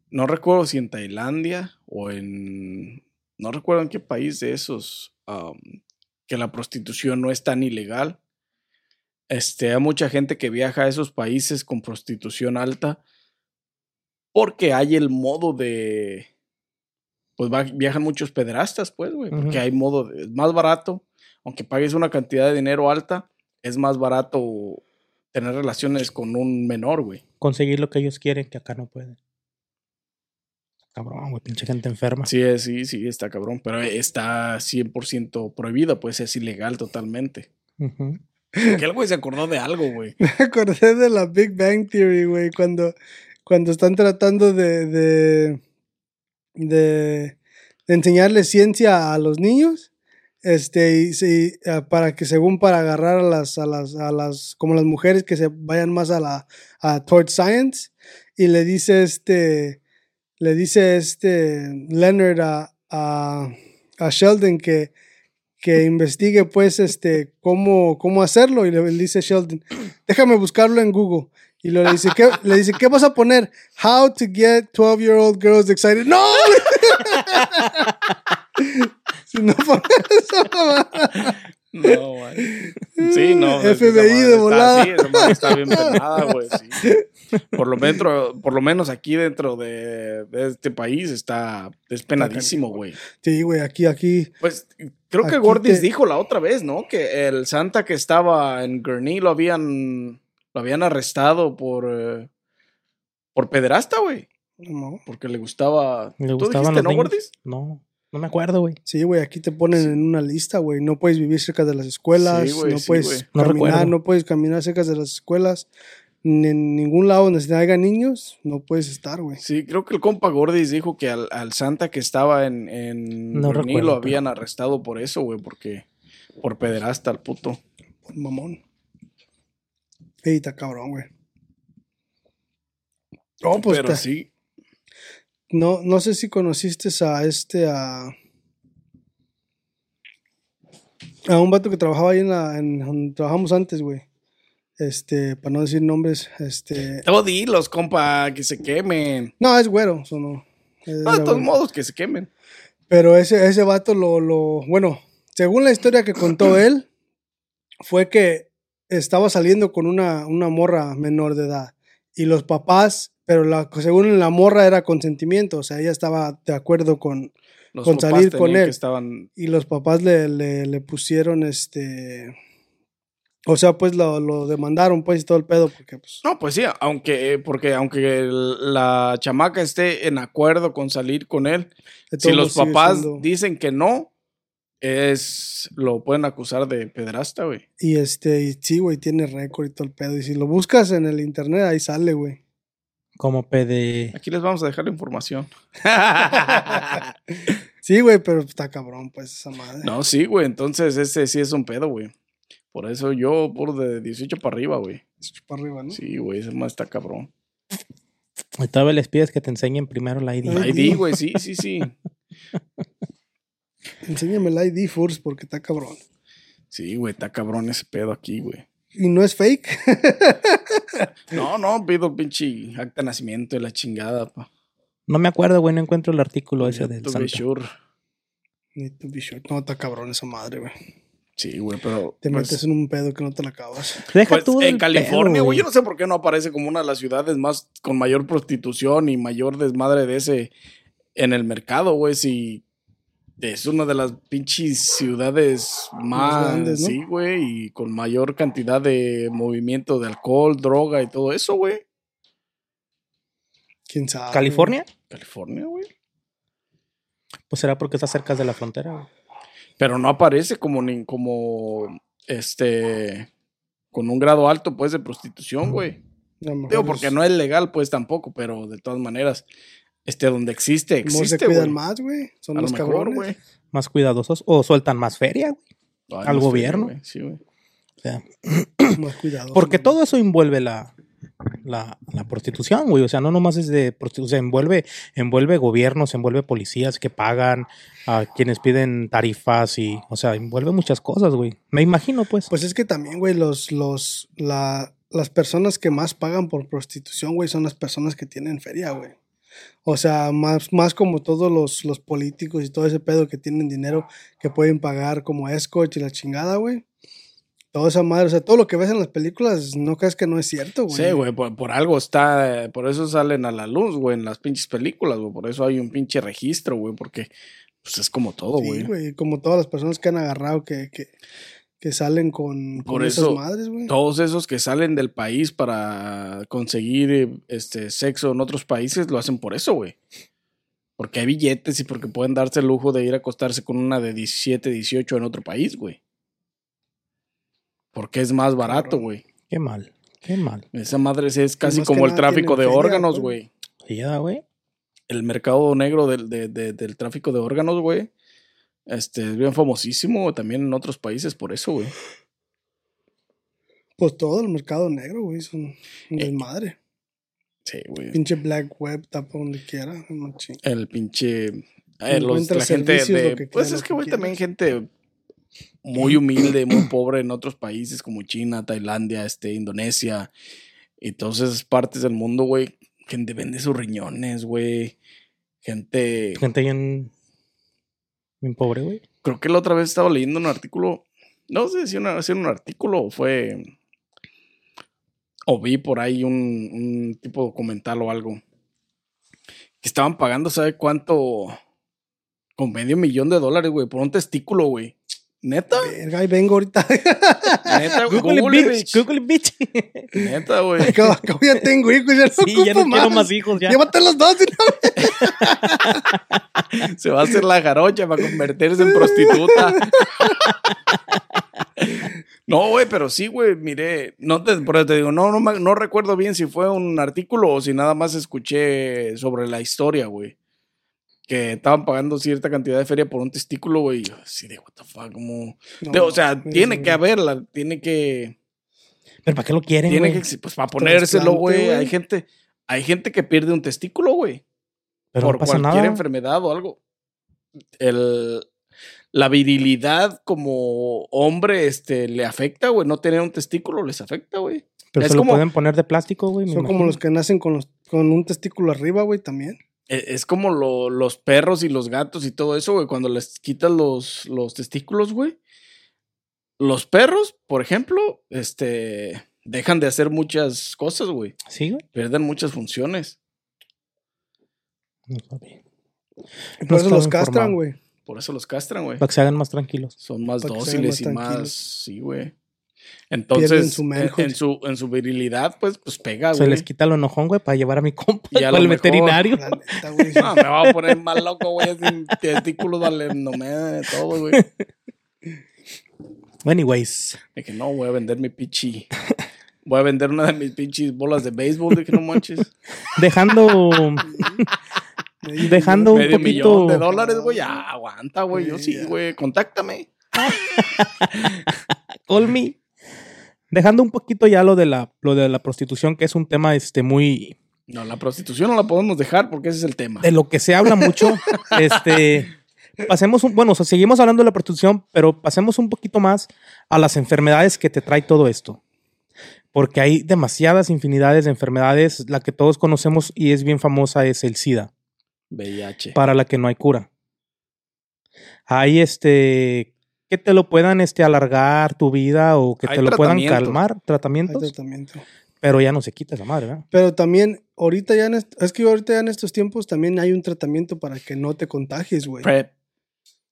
Speaker 3: No recuerdo si en Tailandia o en. No recuerdo en qué país de esos. um, que la prostitución no es tan ilegal. Este, hay mucha gente que viaja a esos países con prostitución alta. Porque hay el modo de. Pues va- viajan muchos pederastas, pues, güey. Porque hay modo. de- es más barato. Aunque pagues una cantidad de dinero alta, es más barato tener relaciones con un menor, güey.
Speaker 2: conseguir lo que ellos quieren, que acá no pueden. Cabrón, güey, pinche gente enferma.
Speaker 3: Sí, es- sí, sí, está cabrón. Pero está 100% prohibido, pues es ilegal totalmente. Que el güey se acordó de algo, güey.
Speaker 1: Me acordé de la Big Bang Theory, güey, cuando, cuando están tratando de, de, de, de enseñarle ciencia a los niños, este, y, sí, eh, para que según para agarrar a las, a las, a las, como las mujeres que se vayan más a la, a towards science, y le dice este, le dice este Leonard a, a, a Sheldon que, que investigue pues este cómo, cómo hacerlo y le, le dice Sheldon, déjame buscarlo en Google. Y lo, le, dice, ¿qué, le dice, ¿qué vas a poner? How to get 12 year old girls excited. ¡No! si no pones eso,
Speaker 3: No, güey. Sí, no.
Speaker 1: FBI de
Speaker 3: está-
Speaker 1: volada.
Speaker 3: Sí, esa está bien penada, güey. sí. Por lo, metro, por lo menos aquí dentro de, de este país está despenadísimo, güey.
Speaker 1: Sí, güey, aquí, aquí.
Speaker 3: Pues creo que Gordis
Speaker 1: te-
Speaker 3: dijo la otra vez, ¿no? Que el Santa que estaba en Gurney lo habían, lo habían arrestado por, eh, por pederasta, güey.
Speaker 1: No.
Speaker 3: Porque le gustaba.
Speaker 2: Le
Speaker 3: ¿Tú
Speaker 2: gustaban
Speaker 3: dijiste,
Speaker 2: los
Speaker 3: no. Gordis?
Speaker 2: No, no me acuerdo, güey.
Speaker 1: Sí, güey, aquí te ponen en una lista, güey. No puedes vivir cerca de las escuelas,
Speaker 3: Sí, güey,
Speaker 1: no
Speaker 3: sí,
Speaker 1: puedes.
Speaker 2: No
Speaker 1: caminar,
Speaker 2: recuerdo.
Speaker 1: no puedes caminar cerca de las escuelas. Ni en ningún lado donde se haya niños, no puedes estar, güey.
Speaker 3: Sí, creo que el compa Gordis dijo que al, al Santa que estaba en, en
Speaker 2: No recuerdo,
Speaker 3: lo habían arrestado por eso, güey, porque por pederasta al puto.
Speaker 1: Por mamón. Ey, está cabrón, güey. Oh, pues
Speaker 3: Pero sí,
Speaker 1: no, no sé si conociste a este, a. A un vato que trabajaba ahí en la. En, donde trabajamos antes, güey. Este, para no decir nombres, este.
Speaker 3: no dilos, compa, que se quemen.
Speaker 1: No, es güero, eso no. Es
Speaker 3: No, de todos
Speaker 1: güero.
Speaker 3: modos, que se quemen.
Speaker 1: Pero ese, ese vato lo, lo. Bueno, según la historia que contó él, fue que estaba saliendo con una, una morra menor de edad. Y los papás, pero la, según la morra era consentimiento, o sea, ella estaba de acuerdo con.
Speaker 3: Los
Speaker 1: Con salir con él.
Speaker 3: estaban
Speaker 1: Y los papás le, le, le pusieron este. O sea, pues lo, lo demandaron, pues, y todo el pedo, porque, pues.
Speaker 3: No, pues sí, aunque, porque aunque el- la chamaca esté en acuerdo con salir con él, si los papás
Speaker 1: siendo-
Speaker 3: dicen que no, es lo pueden acusar de pederasta, güey.
Speaker 1: Y este, y sí, güey, tiene récord y todo el pedo. Y si lo buscas en el internet, ahí sale, güey.
Speaker 2: Como PD.
Speaker 3: Aquí les vamos a dejar la información.
Speaker 1: Sí, güey, pero está cabrón, pues, esa madre.
Speaker 3: no, sí, güey, entonces ese sí es un pedo, güey. Por eso yo por de 18 para arriba, güey.
Speaker 1: Para arriba, ¿no?
Speaker 3: Sí, güey, ese más está cabrón.
Speaker 2: Y todavía les pides que te enseñen primero la ID.
Speaker 1: Ay,
Speaker 3: ID, güey, sí, sí, sí.
Speaker 1: Enséñame el ID first, porque está cabrón.
Speaker 3: Sí, güey, está cabrón ese pedo aquí, güey.
Speaker 1: Y no es fake.
Speaker 3: No, no, pido pinche acta de nacimiento y la chingada, pa.
Speaker 2: No me acuerdo, güey, no encuentro el artículo ese
Speaker 3: To
Speaker 2: del
Speaker 3: be
Speaker 2: Santa.
Speaker 3: sure.
Speaker 1: Need to be sure. No, está cabrón esa madre, güey.
Speaker 3: Sí, güey, pero.
Speaker 1: Te
Speaker 3: pues,
Speaker 1: metes en un pedo que no te la acabas.
Speaker 2: Deja
Speaker 3: pues,
Speaker 2: tú
Speaker 3: en California,
Speaker 2: pedo,
Speaker 3: güey, yo no sé por qué no aparece como una de las ciudades más con mayor prostitución y mayor desmadre de ese en el mercado, güey. Si es una de las pinches ciudades más,
Speaker 1: grandes, ¿no?
Speaker 3: sí, güey, y con mayor cantidad de movimiento de alcohol, droga y todo eso, güey.
Speaker 1: ¿Quién sabe?
Speaker 2: ¿California?
Speaker 3: California, güey.
Speaker 2: Pues será porque está cerca de la frontera, güey.
Speaker 3: Pero no aparece como ni como este con un grado alto, pues, de prostitución, güey. Digo, porque
Speaker 1: es-
Speaker 3: no es legal, pues tampoco, pero de todas maneras, este, donde existe,
Speaker 1: se
Speaker 3: existe,
Speaker 1: cuidan
Speaker 3: güey.
Speaker 1: más, güey. Son
Speaker 3: A mejor,
Speaker 1: cabrones.
Speaker 3: güey.
Speaker 2: Más cuidadosos. O sueltan más feria, güey. Al gobierno.
Speaker 3: Sí, güey.
Speaker 2: O sea,
Speaker 1: Más cuidadosos.
Speaker 2: porque todo eso envuelve la, la, prostitución, güey. O sea, no nomás es de prostitución. Sea, envuelve, envuelve gobiernos, envuelve policías que pagan a quienes piden tarifas y, o sea, envuelve muchas cosas, güey. Me imagino, pues.
Speaker 1: Pues es que también, güey, los, los, la, las personas que más pagan por prostitución, güey, son las personas que tienen feria, güey. O sea, más, más como todos los, los políticos y todo ese pedo que tienen dinero que pueden pagar como escort y la chingada, güey. Toda esa madre, o sea, todo lo que ves en las películas, no crees que no es cierto, güey.
Speaker 3: Sí, güey, por, por algo está, por eso salen a la luz, güey, en las pinches películas, güey. Por eso hay un pinche registro, güey, porque pues es como todo,
Speaker 1: Sí,
Speaker 3: güey.
Speaker 1: güey, como todas las personas que han agarrado que, que, que salen con,
Speaker 3: Por
Speaker 1: con esas
Speaker 3: eso,
Speaker 1: madres, güey.
Speaker 3: Todos esos que salen del país para conseguir eh, este sexo en otros países lo hacen por eso, güey. Porque hay billetes y porque pueden darse el lujo de ir a acostarse con una de 17, 18 en otro país, güey. Porque es más barato, güey.
Speaker 2: Qué mal, qué mal.
Speaker 3: Esa madre es casi como el tráfico de
Speaker 1: feria,
Speaker 3: órganos,
Speaker 1: güey.
Speaker 2: ya, güey.
Speaker 3: El mercado negro del, de- de- del tráfico de órganos, güey. Este, es bien famosísimo también en otros países por eso, güey.
Speaker 1: Pues todo el mercado negro, güey, son
Speaker 3: Eh,
Speaker 1: un desmadre.
Speaker 3: Sí, güey.
Speaker 1: Pinche black web, tapa donde quiera.
Speaker 3: el pinche eh, los- la gente
Speaker 1: servicios,
Speaker 3: de,
Speaker 1: lo que
Speaker 3: pues es que güey también gente muy humilde muy pobre en otros países como China Tailandia este Indonesia y todas esas partes del mundo güey gente vende sus riñones güey gente
Speaker 2: Gente bien, bien pobre, güey.
Speaker 3: creo que la otra vez estaba leyendo un artículo No sé si era un artículo o fue. O vi por ahí un, un tipo documental o algo. Que estaban pagando, ¿sabe cuánto? Con medio millón de dólares, güey, por un testículo, güey. Neta,
Speaker 1: Verga, ahí vengo ahorita.
Speaker 3: neta, güey.
Speaker 2: Google,
Speaker 3: Google,
Speaker 2: bitch,
Speaker 3: bitch.
Speaker 2: Google bitch.
Speaker 3: Neta, güey.
Speaker 1: Acabo, acabo, ya tengo hijos, ya no
Speaker 2: Sí, ya no quiero más hijos, ya.
Speaker 1: Llévate los dos. y no-
Speaker 3: Se va a hacer la jarocha para convertirse en prostituta. No, güey, pero sí, güey, miré, no te, por eso te digo, no, no, no recuerdo bien si fue un artículo o si nada más escuché sobre la historia, güey. Que estaban pagando cierta cantidad de feria por un testículo, güey. y yo así de, what the fuck, como...
Speaker 1: No,
Speaker 3: o sea, tiene que haberla, tiene que...
Speaker 2: ¿Pero para qué lo quieren,
Speaker 3: Tiene
Speaker 2: güey?
Speaker 3: que, pues para ponérselo, güey.
Speaker 1: güey.
Speaker 3: Hay gente, hay gente que pierde un testículo, güey
Speaker 2: Pero
Speaker 3: por
Speaker 2: no pasa
Speaker 3: cualquier
Speaker 2: nada.
Speaker 3: enfermedad o algo. El, la virilidad como hombre este, le afecta, güey. No tener un testículo les afecta, güey.
Speaker 2: Pero
Speaker 3: es
Speaker 2: se
Speaker 3: como-
Speaker 2: lo pueden poner de plástico, güey.
Speaker 1: Son como los que nacen con, los, con un testículo arriba, güey, también.
Speaker 3: E- Es como lo- los perros y los gatos y todo eso, güey. Cuando les quitas los, los testículos, güey. Los perros, por ejemplo, este, dejan de hacer muchas cosas, güey.
Speaker 2: Sí, güey.
Speaker 3: Pierden muchas funciones.
Speaker 2: No sabía.
Speaker 1: Y
Speaker 2: No
Speaker 1: por eso los castran, güey.
Speaker 3: Por eso los castran, güey.
Speaker 2: Para que se hagan más tranquilos.
Speaker 3: Son más
Speaker 1: Para
Speaker 3: dóciles
Speaker 1: más
Speaker 3: y más, sí, güey. Entonces,
Speaker 1: su
Speaker 3: en, su, en su virilidad, pues, pues pega,
Speaker 2: Se
Speaker 3: güey.
Speaker 2: les quita lo enojón, güey, para llevar a mi compa
Speaker 3: Y a
Speaker 2: el
Speaker 3: mejor-
Speaker 2: veterinario.
Speaker 1: Neta, güey.
Speaker 3: No, me va a poner más loco, güey, sin testículos valiéndome de todo, güey.
Speaker 2: Anyways,
Speaker 3: De que no, voy a vender mi pichi. Voy a vender una de mis pinches bolas de béisbol, de que no manches.
Speaker 2: dejando,
Speaker 1: Medio
Speaker 2: dejando un
Speaker 3: Medio millón de
Speaker 2: poquito,
Speaker 3: dólares, güey. Ya, aguanta, güey. Yo sí, güey. Contáctame.
Speaker 2: call me. Dejando un poquito ya lo de la, lo de la prostitución, que es un tema este muy,
Speaker 3: No, la prostitución no la podemos dejar porque ese es el tema.
Speaker 2: de lo que se habla mucho. este, pasemos un, bueno, o sea, seguimos hablando de la prostitución, pero pasemos un poquito más a las enfermedades que te trae todo esto. Porque hay demasiadas infinidades de enfermedades. La que todos conocemos y es bien famosa es el SIDA,
Speaker 3: VIH.
Speaker 2: para la que no hay cura. Hay este que te lo puedan este alargar tu vida o que
Speaker 3: Hay
Speaker 2: te lo puedan calmar,
Speaker 1: Hay
Speaker 2: tratamientos,
Speaker 1: tratamiento.
Speaker 2: pero ya no se quita esa madre, ¿verdad?
Speaker 1: Pero también, ahorita ya en es que ahorita ya en estos tiempos también hay un tratamiento para que no te contagies, güey.
Speaker 3: PrEP.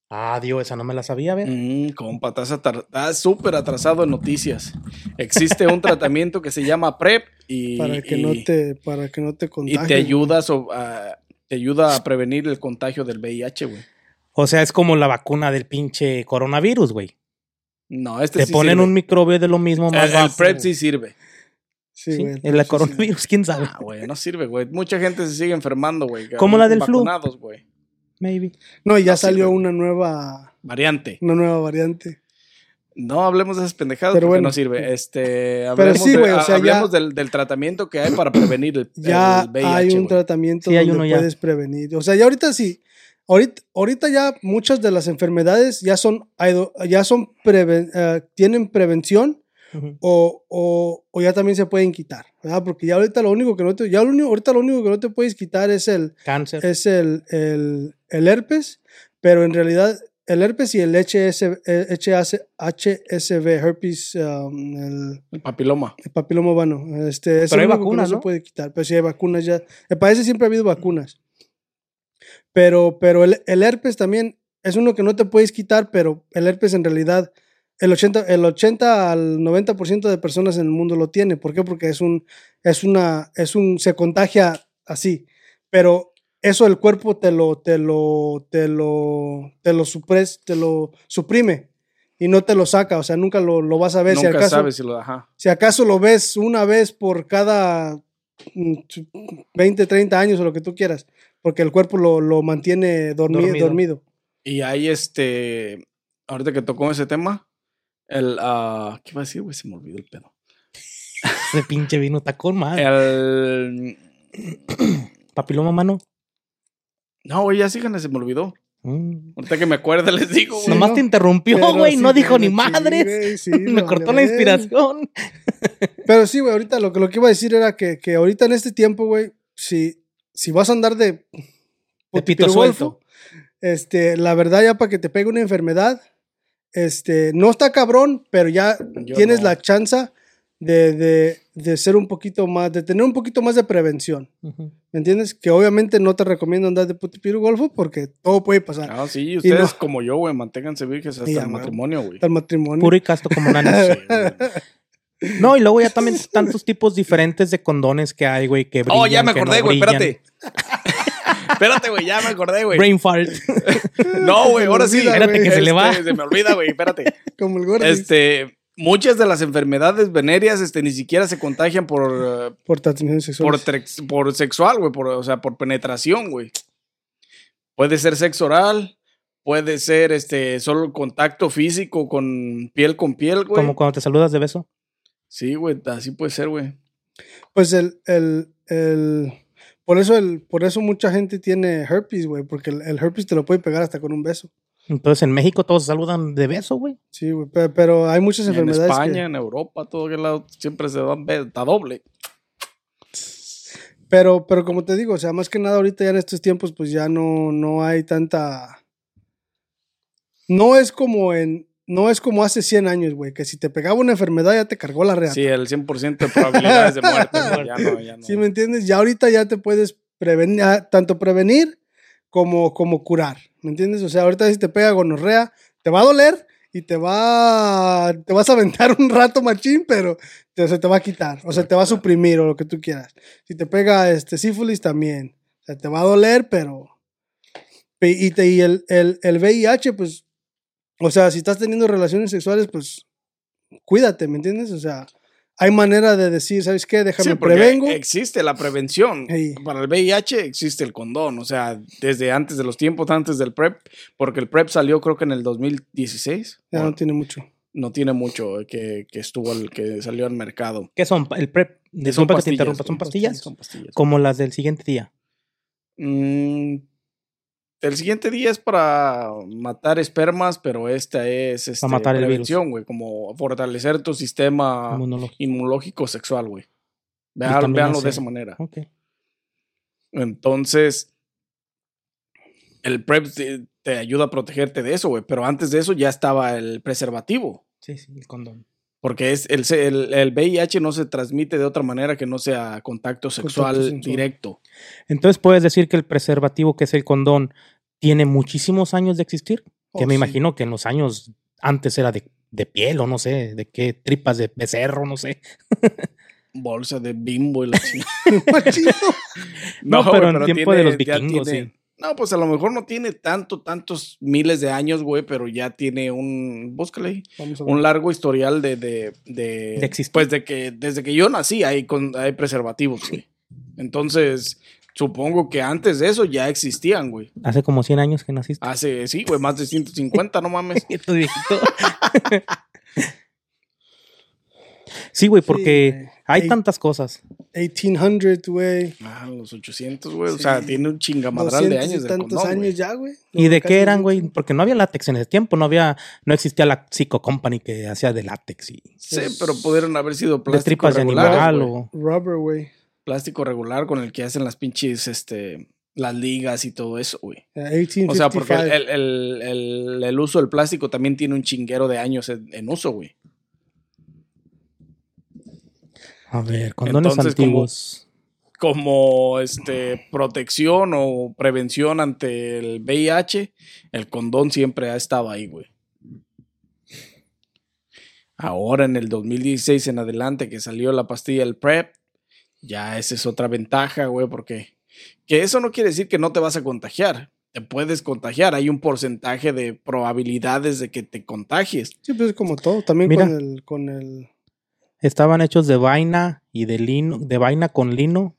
Speaker 2: Ah, Dios, esa no me la sabía, ver.
Speaker 3: Mm, compa, estás estás súper atrasado en noticias. Existe un tratamiento que se llama PrEP y,
Speaker 1: Para que
Speaker 3: y-
Speaker 1: no te, para que no te
Speaker 3: y
Speaker 1: contagies.
Speaker 3: te
Speaker 1: güey.
Speaker 3: ayuda, so- a, te ayuda a prevenir el contagio del VIH, güey.
Speaker 2: O sea, es como la vacuna del pinche coronavirus, güey.
Speaker 3: No, este
Speaker 2: Te
Speaker 3: sí
Speaker 2: ponen
Speaker 3: sirve.
Speaker 2: un microbio de lo mismo más
Speaker 3: El. PrEP sí sirve.
Speaker 1: Sí,
Speaker 2: Sí,
Speaker 1: güey.
Speaker 2: el la coronavirus, quién sabe.
Speaker 3: Ah, güey, no sirve, güey. Mucha gente se sigue enfermando, güey.
Speaker 2: Como la del flu.
Speaker 3: Vacunados, güey.
Speaker 2: Maybe.
Speaker 1: No, y ya
Speaker 3: No
Speaker 1: salió
Speaker 3: sirve.
Speaker 1: una nueva,
Speaker 3: Variante.
Speaker 1: una nueva variante.
Speaker 3: No hablemos de esas pendejadas
Speaker 1: Pero
Speaker 3: porque
Speaker 1: bueno.
Speaker 3: no sirve. Este, hablemos,
Speaker 1: sí,
Speaker 3: de-
Speaker 1: güey, o sea,
Speaker 3: hablemos
Speaker 1: ya-
Speaker 3: del, del tratamiento que hay para prevenir el,
Speaker 1: Ya
Speaker 3: el VIH.
Speaker 1: hay un
Speaker 3: güey.
Speaker 1: tratamiento
Speaker 2: Sí, hay
Speaker 1: donde
Speaker 2: ya.
Speaker 1: puedes prevenir. O sea, ya ahorita sí. Ahorita, ahorita ya muchas de las enfermedades ya son, ya son preven- eh, tienen prevención
Speaker 2: Ujú.
Speaker 1: o, o, o ya también se pueden quitar, ¿verdad? Porque ya ahorita lo único que no te, ya lo único, ahorita lo único que no te puedes quitar es el,
Speaker 2: Cáncer.
Speaker 1: es el, el, el herpes, pero en realidad el herpes y el HS, HS, HSV, herpes, um, el,
Speaker 3: El papiloma.
Speaker 1: el papiloma humano, este, es
Speaker 2: Pero
Speaker 1: el
Speaker 2: hay vacunas,
Speaker 1: no,
Speaker 2: ¿no?
Speaker 1: se puede quitar, pero sí hay vacunas ya, me parece siempre ha habido vacunas, pero, pero el, el herpes también es uno que no te puedes quitar, pero el herpes en realidad el 80, el 80 al 90% de personas en el mundo lo tiene. ¿Por qué? Porque es un, es una, es un, se contagia así. Pero eso el cuerpo te lo, te lo, te lo, te lo supres, te lo suprime y no te lo saca. O sea, nunca lo, lo vas a ver. si
Speaker 3: Nunca
Speaker 1: acaso,
Speaker 3: sabes si lo ajá.
Speaker 1: si acaso lo ves una vez por cada 20, 30 años o lo que tú quieras. Porque el cuerpo lo, lo mantiene dormi-
Speaker 2: Dormido.
Speaker 1: dormido.
Speaker 3: Y hay este. Ahorita que tocó ese tema. El. ah, ¿Qué iba a decir, güey? Se me olvidó el pedo.
Speaker 2: Ese pinche vino está con.
Speaker 3: El.
Speaker 2: Papiloma mano.
Speaker 3: No, güey, ya síganle, se me olvidó.
Speaker 2: Mm.
Speaker 3: Ahorita que me acuerde les digo, güey.
Speaker 1: Sí,
Speaker 2: Nomás
Speaker 1: ¿no?
Speaker 2: te interrumpió, güey.
Speaker 1: sí,
Speaker 2: no dijo ni madres.
Speaker 1: sí,
Speaker 2: Me cortó
Speaker 1: vale
Speaker 2: la inspiración.
Speaker 1: Pero sí, güey, ahorita lo que, lo que iba a decir era que, que ahorita en este tiempo, güey, si, si vas a andar de,
Speaker 2: De pito suelto.
Speaker 1: este, la verdad ya para que te pegue una enfermedad, este, no está cabrón, pero ya
Speaker 3: Yo
Speaker 1: tienes
Speaker 3: no.
Speaker 1: la chance de, de, de ser un poquito más, de tener un poquito más de prevención.
Speaker 2: Ujú.
Speaker 1: ¿Me entiendes? Que obviamente no te recomiendo andar de putipiru golfo porque todo puede pasar.
Speaker 3: Ah, sí, ustedes
Speaker 1: no-
Speaker 3: como yo, güey, manténganse virgens hasta el matrimonio, güey.
Speaker 1: Hasta el matrimonio.
Speaker 2: Puro y casto como una
Speaker 3: Sí.
Speaker 2: No, y luego ya también tantos tipos diferentes de condones que hay, güey, que
Speaker 3: Oh, ya
Speaker 2: brillan,
Speaker 3: me acordé, güey,
Speaker 2: brillan.
Speaker 3: espérate. espérate, güey, ya me acordé, güey.
Speaker 2: Brain fart.
Speaker 3: No, güey, ahora sí.
Speaker 2: Espérate que se le
Speaker 3: Este,
Speaker 2: va.
Speaker 3: Se me olvida, güey, espérate.
Speaker 1: Como el gordo.
Speaker 3: Este, muchas de las enfermedades venéreas, este, ni siquiera se contagian por, eh,
Speaker 1: por sexuales.
Speaker 3: trex- por sexual, güey, por, o sea, por penetración, güey. Puede ser sexo oral, puede ser, este, solo contacto físico con piel con piel, güey.
Speaker 2: Como cuando te saludas de beso.
Speaker 3: Sí, güey, así puede ser, güey.
Speaker 1: Pues el, el, el, por eso el, por eso mucha gente tiene herpes, güey, porque el, el herpes te lo puede pegar hasta con un beso.
Speaker 2: Entonces en México todos se saludan de beso, güey.
Speaker 1: Sí, güey, pero, pero hay muchas
Speaker 3: En
Speaker 1: enfermedades
Speaker 3: España,
Speaker 1: que,
Speaker 3: en Europa, todo aquel lado, siempre se dan da doble.
Speaker 1: pero, pero como te digo, o sea, más que nada ahorita ya en estos tiempos, pues ya no, no hay tanta, no es como en, no es como hace 100 años, güey, que si te pegaba una enfermedad ya te cargó la reata.
Speaker 3: Sí, el 100% de probabilidades de muerte, güey. Ya no, ya no.
Speaker 1: ¿Sí me entiendes? Ya ahorita ya te puedes prevenir, tanto prevenir como, como curar, ¿me entiendes? O sea, ahorita si te pega gonorrea, te va a doler y te va, te vas a aventar un rato machín, pero se te va a quitar, o sea, te va a suprimir o lo que tú quieras. Si te pega este sífilis también, o sea, te va a doler, pero... Y, te, y el, el, el VIH, pues, o sea, si estás teniendo relaciones sexuales, pues, cuídate, ¿me entiendes? O sea, hay manera de decir, ¿sabes qué? Déjame
Speaker 3: Sí,
Speaker 1: prevengo.
Speaker 3: existe la prevención. Para el VIH existe el condón, o sea, desde antes de los tiempos, antes del PrEP, porque el PrEP salió creo que en el 2016.
Speaker 1: Ya
Speaker 3: Bueno,
Speaker 1: no tiene mucho.
Speaker 3: no tiene mucho que, que estuvo el que salió al mercado.
Speaker 2: ¿Qué son? El prep. Disculpa que te interrumpa. ¿Son pastillas?
Speaker 3: Son pastillas.
Speaker 2: Como las del siguiente día.
Speaker 3: Mm, el siguiente día es para matar espermas, pero esta es este,
Speaker 2: matar el virus.
Speaker 3: prevención, güey, como fortalecer tu sistema
Speaker 2: Inmunológico.
Speaker 3: inmunológico sexual, güey. Vean-
Speaker 2: hace-
Speaker 3: de esa manera.
Speaker 2: Ok.
Speaker 3: Entonces, el PrEP te, te ayuda a protegerte de eso, güey. Pero antes de eso ya estaba el preservativo.
Speaker 2: Sí, sí, el condón.
Speaker 3: Porque es el, el, el VIH no se transmite de otra manera que no sea contacto sexual
Speaker 1: sexual.
Speaker 3: directo.
Speaker 2: Entonces puedes decir que el preservativo, que es el condón, tiene muchísimos años de existir. Que
Speaker 1: Oh,
Speaker 2: me
Speaker 1: sí.
Speaker 2: imagino que en los años antes era de, de piel o no sé, de qué tripas de becerro, no sé.
Speaker 3: Bolsa de bimbo y la.
Speaker 1: Machito.
Speaker 2: No,
Speaker 3: güey,
Speaker 2: pero en tiempo de los vikingos,
Speaker 3: tiene- No, pues a lo mejor no tiene tanto, tantos miles de años, güey, pero ya tiene un, búscale ahí,
Speaker 1: Vamos a ver.
Speaker 3: un largo historial de, de, de,
Speaker 2: De existir.
Speaker 3: pues de que desde que yo nací hay, con, hay preservativos, güey. Entonces, supongo que antes de eso ya existían, güey.
Speaker 2: Hace como 100 años que naciste.
Speaker 3: Hace, sí, güey, más de 150, no mames.
Speaker 2: Sí, güey, porque
Speaker 1: güey.
Speaker 2: Hay tantas cosas.
Speaker 1: 1800, güey.
Speaker 3: Ah, los 800, güey. O sea, tiene un chingamadral de
Speaker 1: 200
Speaker 3: años
Speaker 1: y tantos
Speaker 3: condón,
Speaker 1: años ya, güey.
Speaker 2: ¿Y de qué eran, güey?
Speaker 1: 200.
Speaker 2: Porque no había látex en ese tiempo, no había, no existía la Psycho Company que hacía de látex y
Speaker 3: Sí, pero pudieron haber sido
Speaker 2: de
Speaker 3: plástico
Speaker 2: tripas de animal o
Speaker 1: Rubber, güey.
Speaker 3: Plástico regular con el que hacen las pinches, este, las ligas y todo eso, güey. O sea,
Speaker 1: 1855.
Speaker 3: porque el, el- el- el uso del plástico también tiene un chinguero de años en, en uso, güey.
Speaker 2: A ver, condones
Speaker 3: Entonces, como-
Speaker 2: antiguos.
Speaker 3: Como este, protección o prevención ante el VIH, el condón siempre ha estado ahí, güey. Ahora en el 2016 en adelante que salió la pastilla el PrEP, ya esa es otra ventaja, güey, porque que eso no quiere decir que no te vas a contagiar. Te puedes contagiar, hay un porcentaje de probabilidades de que te contagies.
Speaker 1: Sí, pues es como todo. También
Speaker 2: Mira.
Speaker 1: con el, con el.
Speaker 2: Estaban hechos de vaina y de lino, de vaina con lino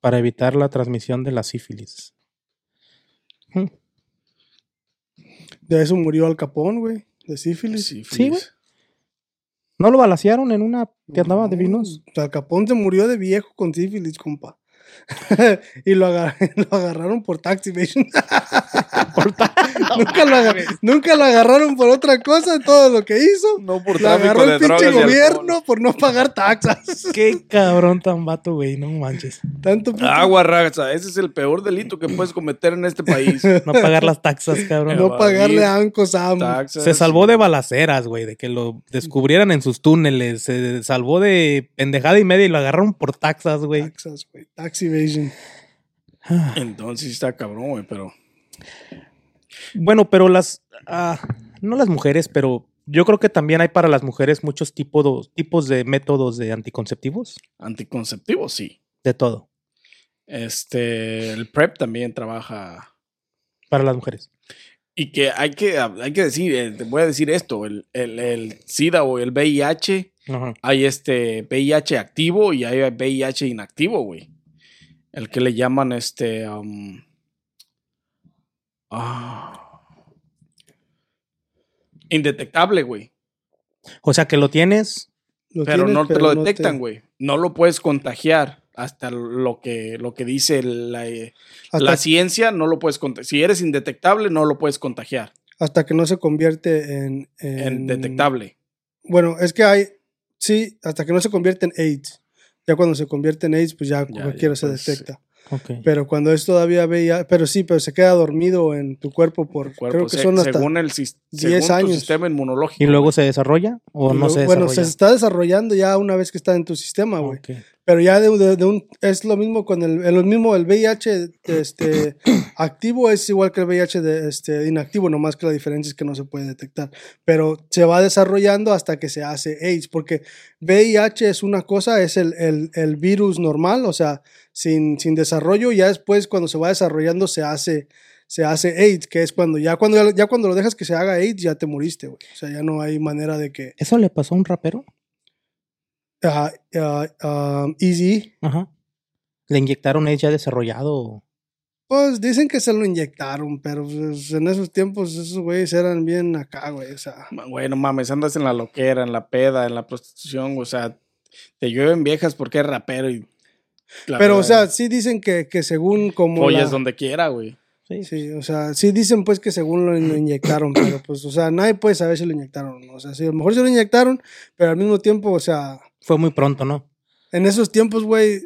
Speaker 2: para evitar la transmisión de la sífilis. Hmm.
Speaker 1: De eso murió Al Capón, güey. De sífilis.
Speaker 3: Sí,
Speaker 2: Sí, güey. ¿No lo balacearon en una que andaba de vinos?
Speaker 1: No, Al Capón se murió de viejo con sífilis, compa. y lo, agar- lo agarraron por tax evasion. nunca, lo agar- nunca lo agarraron por otra cosa, todo lo que hizo.
Speaker 3: No por
Speaker 1: Lo agarró
Speaker 3: de
Speaker 1: el pinche gobierno por no pagar taxas.
Speaker 2: Qué cabrón tan vato, güey. No manches.
Speaker 1: Tanto
Speaker 3: Agua raza, ese es el peor delito que puedes cometer en este país.
Speaker 2: No pagar las taxas, cabrón.
Speaker 1: no pagarle a Uncle Sam.
Speaker 3: Taxas.
Speaker 2: Se salvó de balaceras, güey, de que lo descubrieran en sus túneles. Se salvó de pendejada y media y lo agarraron por taxas, güey.
Speaker 1: Taxas, güey. Tax evasion.
Speaker 3: Entonces está cabrón, güey, pero.
Speaker 2: Bueno, pero las. ah, no las mujeres, pero yo creo que también hay para las mujeres muchos tipos, tipos de métodos de anticonceptivos.
Speaker 3: Anticonceptivo, sí.
Speaker 2: De todo.
Speaker 3: Este. El PrEP también trabaja.
Speaker 2: Para las mujeres.
Speaker 3: Y que hay que, hay que decir, eh, te voy a decir esto: el, el, el SIDA o el VIH,
Speaker 2: Ajá.
Speaker 3: hay este VIH activo y hay VIH inactivo, güey. El que le llaman este. um, ah, indetectable, güey.
Speaker 2: O sea que lo tienes.
Speaker 1: Lo
Speaker 3: Pero
Speaker 1: tienes,
Speaker 3: no te lo
Speaker 1: no
Speaker 3: detectan,
Speaker 1: te-
Speaker 3: güey. No lo puedes contagiar hasta lo que, lo que dice la, eh, la ciencia, no lo puedes contagiar. Si eres indetectable, no lo puedes contagiar
Speaker 1: hasta que no se convierte en, en-
Speaker 3: en detectable.
Speaker 1: Bueno, es que hay, sí, hasta que no se convierte en AIDS. Ya cuando se convierte en AIDS, pues ya,
Speaker 3: Ya,
Speaker 1: cualquiera
Speaker 3: ya,
Speaker 1: se
Speaker 3: pues,
Speaker 1: detecta. Pero cuando es todavía VIH, pero sí, pero se queda dormido en tu cuerpo por,
Speaker 3: Cuerpo,
Speaker 1: creo que
Speaker 3: se-
Speaker 1: son hasta...
Speaker 3: según el sis-
Speaker 1: 10
Speaker 3: según tu
Speaker 1: años.
Speaker 3: sistema inmunológico.
Speaker 2: ¿Y luego
Speaker 3: güey.
Speaker 2: se desarrolla o
Speaker 1: y
Speaker 2: no
Speaker 1: luego-
Speaker 2: se
Speaker 1: bueno,
Speaker 2: desarrolla?
Speaker 1: se está desarrollando ya una vez que está en tu sistema, güey.
Speaker 2: Ok.
Speaker 1: Pero ya de, de- de un, es lo mismo con el, el mismo, el VIH este, activo es igual que el VIH de, este, inactivo, nomás que la diferencia es que no se puede detectar. Pero se va desarrollando hasta que se hace AIDS, porque VIH es una cosa, es el, el- el virus normal, o sea, sin, sin desarrollo, ya después cuando se va desarrollando se hace, se hace AIDS, que es cuando ya cuando, ya cuando lo dejas que se haga AIDS, ya te moriste, güey. O sea, ya no hay manera de que...
Speaker 2: ¿Eso le pasó a un rapero?
Speaker 1: Ah, ah, Easy.
Speaker 2: Ajá. ¿Le inyectaron él ya desarrollado?
Speaker 1: Pues dicen que se lo inyectaron, pero pues, en esos tiempos esos güeyes eran bien acá, güey. O sea,
Speaker 3: Güey, no mames, andas en la loquera, en la peda, en la prostitución, o sea, te llueven viejas porque es rapero y. la
Speaker 1: pero o sea, sí dicen que, que según como.
Speaker 3: follas
Speaker 1: la-
Speaker 3: donde quiera, güey.
Speaker 2: Sí.
Speaker 1: Sí, o sea, sí dicen pues que según lo, lo inyectaron, pero pues, o sea, nadie puede saber si lo inyectaron o no. O sea, sí, a lo mejor se lo inyectaron, pero al mismo tiempo, o sea,
Speaker 2: Fue muy pronto, ¿no?
Speaker 1: en esos tiempos, güey,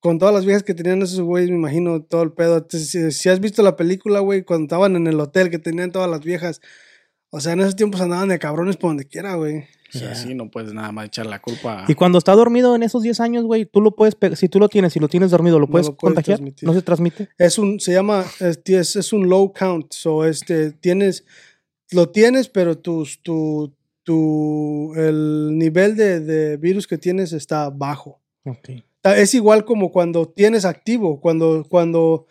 Speaker 1: con todas las viejas que tenían esos güeyes, me imagino todo el pedo. Si, si has visto la película, güey, cuando estaban en el hotel que tenían todas las viejas, o sea, en esos tiempos andaban de cabrones por donde quiera, güey.
Speaker 3: O sea,
Speaker 2: Ya.
Speaker 3: sí, no puedes nada más echar la culpa.
Speaker 2: Y cuando está dormido en esos 10 años, güey, tú lo puedes, si tú lo tienes, si lo tienes dormido, ¿lo
Speaker 1: No
Speaker 2: puedes
Speaker 1: lo puedes
Speaker 2: contagiar?
Speaker 1: transmitir.
Speaker 2: ¿No se transmite?
Speaker 1: Es un, se llama, es, es, es un low count. So, este, tienes, lo tienes, pero tus, tu, tu, el nivel de, de virus que tienes está bajo. Es igual como cuando tienes activo, cuando, cuando,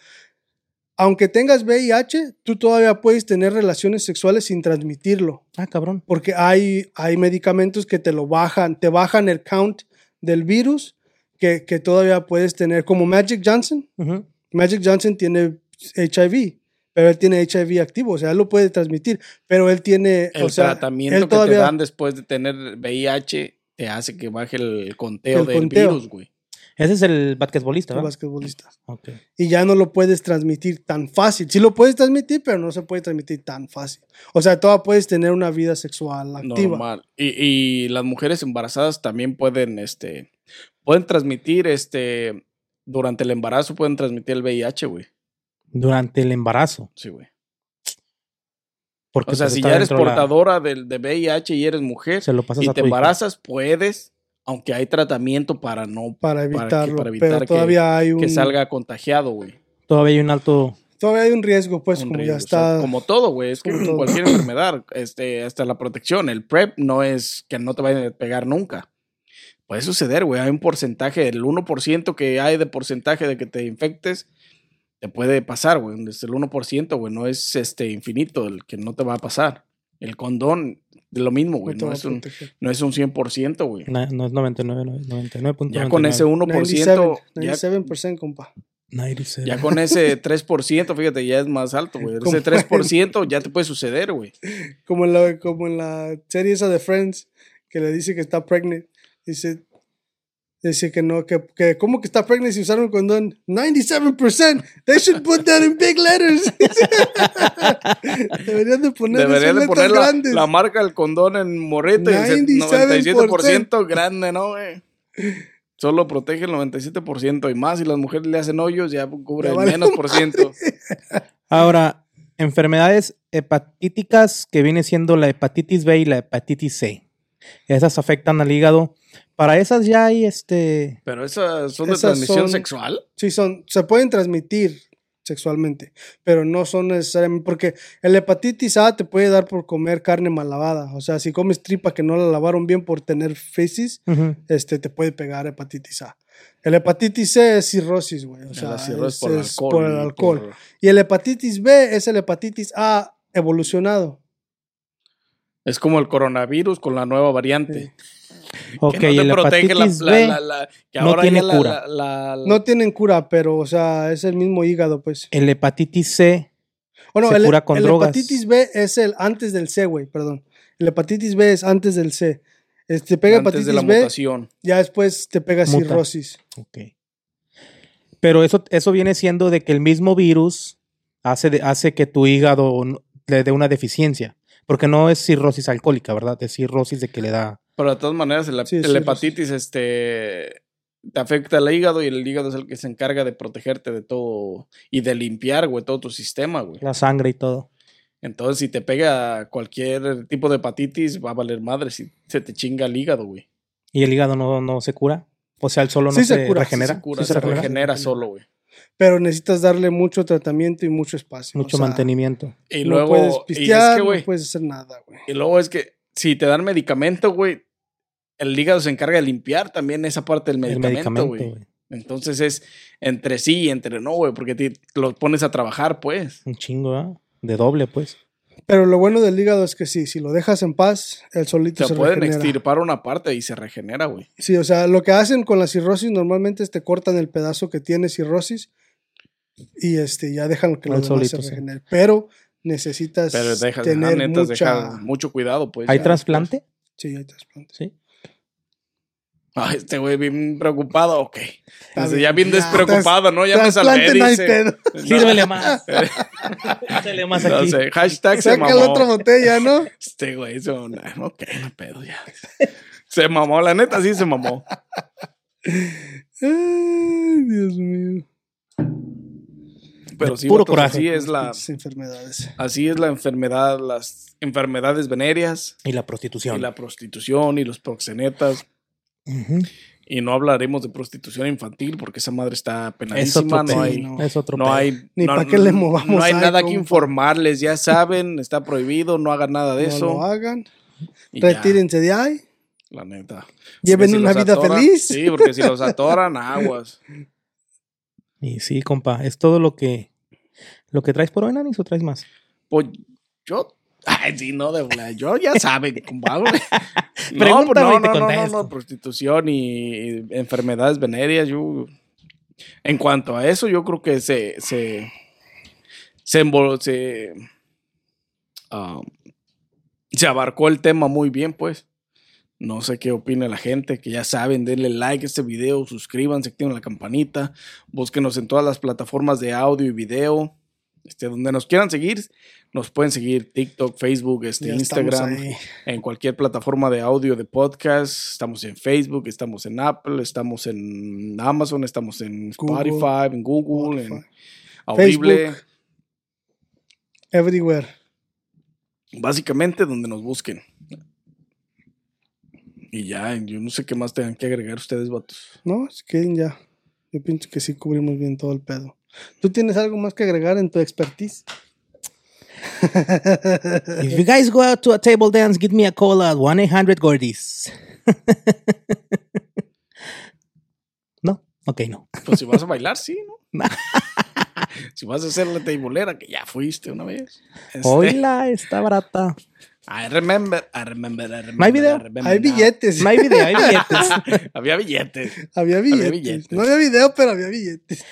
Speaker 1: aunque tengas VIH, tú todavía puedes tener relaciones sexuales sin transmitirlo,
Speaker 2: Ah, cabrón.
Speaker 1: porque hay, hay medicamentos que te lo bajan, te bajan el count del virus que, que todavía puedes tener, como Magic Johnson. Magic Johnson tiene HIV, pero él tiene HIV activo, o sea, él lo puede transmitir, pero él tiene,
Speaker 3: el
Speaker 1: o sea,
Speaker 3: tratamiento
Speaker 1: él
Speaker 3: que te dan después de tener VIH te hace que baje el conteo
Speaker 1: El
Speaker 3: del
Speaker 1: conteo.
Speaker 3: virus, güey.
Speaker 2: Ese es el basquetbolista,
Speaker 1: el
Speaker 2: ¿verdad?
Speaker 1: basquetbolista.
Speaker 2: Ok.
Speaker 1: Y ya no lo puedes transmitir tan fácil. Sí lo puedes transmitir, pero no se puede transmitir tan fácil. O sea, todavía puedes tener una vida sexual activa.
Speaker 3: Normal. Y, y las mujeres embarazadas también pueden, este, pueden transmitir, este, durante el embarazo pueden transmitir el VIH, güey.
Speaker 2: Durante el embarazo.
Speaker 3: Sí, güey.
Speaker 2: Porque
Speaker 3: O sea,
Speaker 2: pues,
Speaker 3: si ya eres
Speaker 2: la-
Speaker 3: portadora del de VIH y eres mujer
Speaker 2: se lo pasas
Speaker 3: y
Speaker 2: a
Speaker 3: te embarazas, puedes, aunque hay tratamiento para no
Speaker 1: para
Speaker 3: que-
Speaker 1: evitarlo.
Speaker 3: para evitar
Speaker 1: pero
Speaker 3: que-
Speaker 1: todavía hay un
Speaker 3: que salga contagiado, güey.
Speaker 2: Todavía hay un alto.
Speaker 1: todavía hay un riesgo, pues,
Speaker 3: Un
Speaker 1: como
Speaker 3: riesgo,
Speaker 1: ya
Speaker 3: o sea,
Speaker 1: está.
Speaker 3: como todo, güey. Es
Speaker 1: como
Speaker 3: cualquier enfermedad. Este, hasta la protección. El PrEP no es que no te vayan a pegar nunca. Puede suceder, güey. Hay un porcentaje, el 1% que hay de porcentaje de que te infectes, te puede pasar, güey. Es el 1%, güey. No es este infinito el que no te va a pasar. El condón, de lo mismo, güey.
Speaker 1: no
Speaker 3: No, es un, no es un 100%, güey.
Speaker 2: na- No es 99, no, 99.99.
Speaker 3: Ya con ese 1%,
Speaker 1: 97%,
Speaker 3: ya
Speaker 1: 97%, compa.
Speaker 2: 97.
Speaker 3: Ya con ese 3%, fíjate, ya es más alto, güey. Ese 3% ya te puede suceder, güey.
Speaker 1: Como en, la, como en la serie esa de Friends, que le dice que está pregnant. Dice, Dice que no, que, que ¿cómo que está pregnant si usaron condón? 97%. They should put that in big letters. Deberían de poner
Speaker 3: Deberían de poner la,
Speaker 1: grandes.
Speaker 3: la marca del condón en morrito y dice
Speaker 1: 97%.
Speaker 3: 97% grande, ¿no, güey? Solo protege el 97% y más. Si las mujeres le hacen hoyos, ya cubre el menos por ciento.
Speaker 2: Ahora, enfermedades hepatíticas que viene siendo la hepatitis B y la hepatitis C. Esas afectan al hígado. Para esas ya hay este.
Speaker 3: Pero esas son de
Speaker 1: Esas
Speaker 3: transmisión
Speaker 1: son-
Speaker 3: sexual.
Speaker 1: Sí, son, se pueden transmitir sexualmente, pero no son necesariamente, porque el hepatitis A te puede dar por comer carne mal lavada. O sea, si comes tripa que no la lavaron bien por tener feces, este, te puede pegar hepatitis A. El hepatitis C es cirrosis, güey. O sea,
Speaker 3: la cirrosis
Speaker 1: es-
Speaker 3: por el alcohol.
Speaker 1: por el
Speaker 3: y
Speaker 1: alcohol.
Speaker 3: por-
Speaker 1: Y el hepatitis B es el hepatitis A evolucionado.
Speaker 3: Es como el coronavirus con la nueva variante.
Speaker 2: Ok,
Speaker 3: que no te
Speaker 2: el
Speaker 3: protege la,
Speaker 2: hepatitis
Speaker 3: la-
Speaker 2: B
Speaker 3: la- la- que
Speaker 2: no
Speaker 3: ahora
Speaker 2: tiene
Speaker 3: ya la-
Speaker 2: cura.
Speaker 3: la- la- la-
Speaker 1: No tienen cura, pero, o sea, es el mismo hígado, pues.
Speaker 2: el hepatitis C
Speaker 1: O no,
Speaker 2: Se
Speaker 1: el,
Speaker 2: cura con
Speaker 1: el
Speaker 2: drogas.
Speaker 1: hepatitis B es el antes del C, güey, perdón. El hepatitis B es antes del C. Este, pega
Speaker 3: antes de la
Speaker 1: B,
Speaker 3: mutación.
Speaker 1: ya después te pega
Speaker 2: Muta.
Speaker 1: cirrosis.
Speaker 2: Ok. Pero eso, eso viene siendo de que el mismo virus hace, de- hace que tu hígado le dé una deficiencia. Porque no es cirrosis alcohólica, ¿verdad? Es cirrosis de que le da.
Speaker 3: Pero de todas maneras, el,
Speaker 1: Sí,
Speaker 3: el
Speaker 1: sí,
Speaker 3: hepatitis este, te afecta al hígado y el hígado es el que se encarga de protegerte de todo y de limpiar, güey, todo tu sistema, güey.
Speaker 2: La sangre y todo.
Speaker 3: Entonces, si te pega cualquier tipo de hepatitis, va a valer madre si se te chinga el hígado, güey.
Speaker 2: Y el hígado no, no se cura. O sea, el solo no
Speaker 1: Sí se
Speaker 2: se,
Speaker 1: cura, sí
Speaker 2: regenera.
Speaker 3: Se cura,
Speaker 2: Sí
Speaker 3: se,
Speaker 2: se regenera.
Speaker 3: regenera solo, güey.
Speaker 1: Pero necesitas darle mucho tratamiento y mucho espacio.
Speaker 2: Mucho
Speaker 1: o sea,
Speaker 2: mantenimiento.
Speaker 3: Y
Speaker 1: no
Speaker 3: luego,
Speaker 1: puedes
Speaker 3: y es
Speaker 1: pistear,
Speaker 3: que,
Speaker 1: no puedes hacer nada, güey.
Speaker 3: y luego es que si te dan medicamento, güey, el hígado se encarga de limpiar también esa parte del
Speaker 2: el
Speaker 3: medicamento, güey. Entonces es entre sí y entre no, güey, porque te lo pones a trabajar, pues.
Speaker 2: Un chingo, ¿ah? De doble, pues.
Speaker 1: Pero lo bueno del hígado es que sí, si lo dejas en paz, el solito
Speaker 3: Se
Speaker 1: se,
Speaker 3: pueden
Speaker 1: regenera.
Speaker 3: extirpar una parte y se regenera, güey.
Speaker 1: Sí, o sea, lo que hacen con la cirrosis normalmente es te cortan el pedazo que tiene cirrosis y este ya dejan que lo
Speaker 2: El solito,
Speaker 1: se
Speaker 2: sí.
Speaker 1: regenere. Pero necesitas
Speaker 3: Pero dejas,
Speaker 1: tener
Speaker 3: tener
Speaker 1: mucha...
Speaker 3: dejar mucho cuidado, pues.
Speaker 2: ¿Hay
Speaker 3: ya
Speaker 2: trasplante?
Speaker 1: Sí, hay trasplante.
Speaker 2: Sí.
Speaker 3: Ay, este güey bien preocupado, ok. Ya bien despreocupado, ¿no? Ya me salvé,
Speaker 1: no
Speaker 3: dice.
Speaker 2: Sírvele más. Sírvele más
Speaker 3: No
Speaker 2: aquí.
Speaker 3: sé, hashtag se
Speaker 1: Saca la
Speaker 3: mamó.
Speaker 1: otra botella, ¿no?
Speaker 3: Este güey, se- ok, no hay pedo ya. Se mamó, la neta sí se mamó.
Speaker 1: Ay, Dios mío.
Speaker 3: Pero sí,
Speaker 2: Puro coraje.
Speaker 3: así es la,
Speaker 1: enfermedades.
Speaker 3: así es la enfermedad, las enfermedades venéreas
Speaker 2: Y la
Speaker 3: y
Speaker 2: prostitución.
Speaker 3: la prostitución y los proxenetas. Y no hablaremos de prostitución infantil porque esa madre está
Speaker 2: Es
Speaker 3: penadísima.
Speaker 2: otro,
Speaker 3: No hay,
Speaker 1: no.
Speaker 2: es otro
Speaker 3: no hay.
Speaker 1: Ni
Speaker 3: no-
Speaker 1: pa' qué le movamos
Speaker 3: No hay
Speaker 1: ahí,
Speaker 3: nada que informarles, ya saben, está prohibido, no hagan nada de
Speaker 1: no
Speaker 3: eso.
Speaker 1: lo hagan.
Speaker 3: y ya,
Speaker 1: Retírense de ahí.
Speaker 3: la neta.
Speaker 1: Lleven
Speaker 3: si
Speaker 1: una vida
Speaker 3: atoran-
Speaker 1: feliz.
Speaker 3: Sí, porque si los atoran, aguas.
Speaker 2: Y sí, compa, es todo lo que lo que traes por hoy, Nanis, o traes más.
Speaker 3: Pues yo. Ay, sí, no, de verdad. Yo ya saben, compadre. No, no, no, no, no, no, prostitución y, enfermedades venéreas. Yo, en cuanto a eso, yo creo que se. Se. Se, se, ah, se abarcó el tema muy bien, pues. No sé qué opina la gente, que ya saben, denle like a este video, suscríbanse, activen la campanita, búsquenos en todas las plataformas de audio y video. Este, donde nos quieran seguir, nos pueden seguir TikTok, Facebook, este, Instagram, en cualquier plataforma de audio de podcast. Estamos en Facebook, estamos en Apple, estamos en Amazon, estamos en
Speaker 1: Google,
Speaker 3: Spotify, en Google, en. Audible.
Speaker 1: Facebook. Everywhere.
Speaker 3: Básicamente donde nos busquen. Y ya, yo no sé qué más tengan que agregar ustedes, vatos.
Speaker 1: No, si quieren ya. Yo pienso que sí cubrimos bien todo el pedo. ¿Tú tienes algo más que agregar en tu expertise?
Speaker 2: If you guys go out to a table dance, give me a call at 1-800-GORDIS. no, ok, no.
Speaker 3: Pues si vas a bailar, sí, ¿no? si vas a hacer la teibolera, que ya fuiste una vez. Este,
Speaker 2: Hola, está barata.
Speaker 3: I remember, I remember, I remember.
Speaker 2: ¿No hay video?
Speaker 3: I remember
Speaker 1: Hay billetes.
Speaker 2: No hay video, hay billetes.
Speaker 3: Había billetes.
Speaker 1: Había billetes.
Speaker 3: billetes.
Speaker 1: No había video, pero había billetes.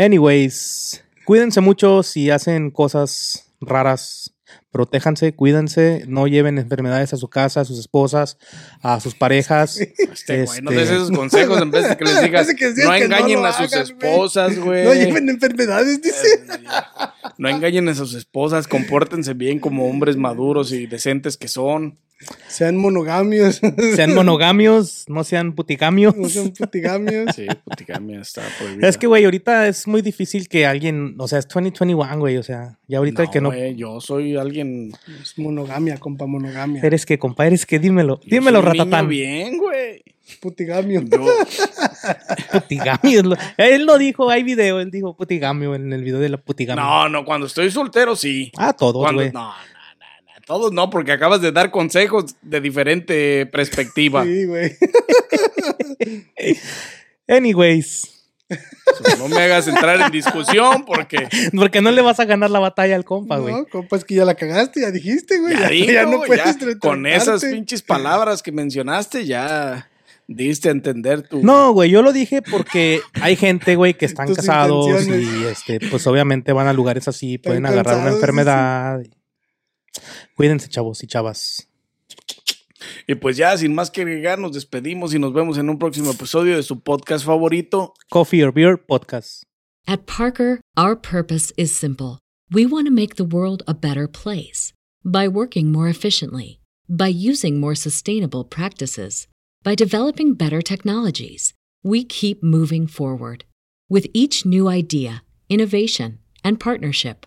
Speaker 2: Anyways, cuídense mucho si hacen cosas raras. protéjanse, cuídense, no lleven enfermedades a su casa, a sus esposas, a sus parejas.
Speaker 3: Este, güey, no des
Speaker 2: Este-
Speaker 3: esos consejos en vez de que les digas,
Speaker 1: que
Speaker 3: no
Speaker 1: que
Speaker 3: engañen a sus
Speaker 1: hagan,
Speaker 3: esposas, güey.
Speaker 1: No lleven enfermedades, dice.
Speaker 3: No engañen a sus esposas, compórtense bien como hombres maduros y decentes que son.
Speaker 1: Sean monogamios.
Speaker 2: Sean monogamios, no sean putigamios.
Speaker 1: no sean putigamios.
Speaker 3: Sí, putigamia está prohibida.
Speaker 2: Es que, güey, ahorita es muy difícil que alguien, o sea, es 2021, güey, o sea, ya ahorita
Speaker 3: no,
Speaker 2: que no...
Speaker 3: güey, yo soy alguien.
Speaker 1: Es monogamia, compa, monogamia.
Speaker 2: Eres que, compa, eres que, dímelo,
Speaker 3: yo
Speaker 2: dímelo,
Speaker 3: soy un niño
Speaker 2: ratatán.
Speaker 3: bien, güey.
Speaker 1: Putigamio.
Speaker 3: Yo,
Speaker 2: Putigamio. Él lo dijo, hay video, él dijo putigambio en el video de la putigamio.
Speaker 3: no, no, cuando estoy soltero, sí.
Speaker 2: Ah, todos,
Speaker 3: Cuando,
Speaker 2: güey.
Speaker 3: no, no, todos no, porque acabas de dar consejos de diferente perspectiva.
Speaker 1: Sí, güey.
Speaker 2: Anyways,
Speaker 3: So, No me hagas entrar en discusión porque
Speaker 2: porque no le vas a ganar la batalla al compa, güey.
Speaker 1: No, compa, es que ya la cagaste, ya dijiste, güey.
Speaker 3: ya, digo,
Speaker 1: ya no puedes
Speaker 3: ya, con esas pinches palabras que mencionaste ya diste a entender tu
Speaker 2: No, güey, yo lo dije porque hay gente, güey, que están
Speaker 1: Tus
Speaker 2: casados y este, pues obviamente van a lugares así, pueden agarrar una enfermedad. Cuídense, chavos y chavas.
Speaker 3: Y pues ya, sin más que agregar, nos despedimos y nos vemos en un próximo episodio de su podcast favorito.
Speaker 2: Coffee or Beer Podcast.
Speaker 4: At Parker, our purpose is simple. We want to make the world a better place by working more efficiently, by using more sustainable practices, by developing better technologies. We keep moving forward. With each new idea, innovation, and partnership,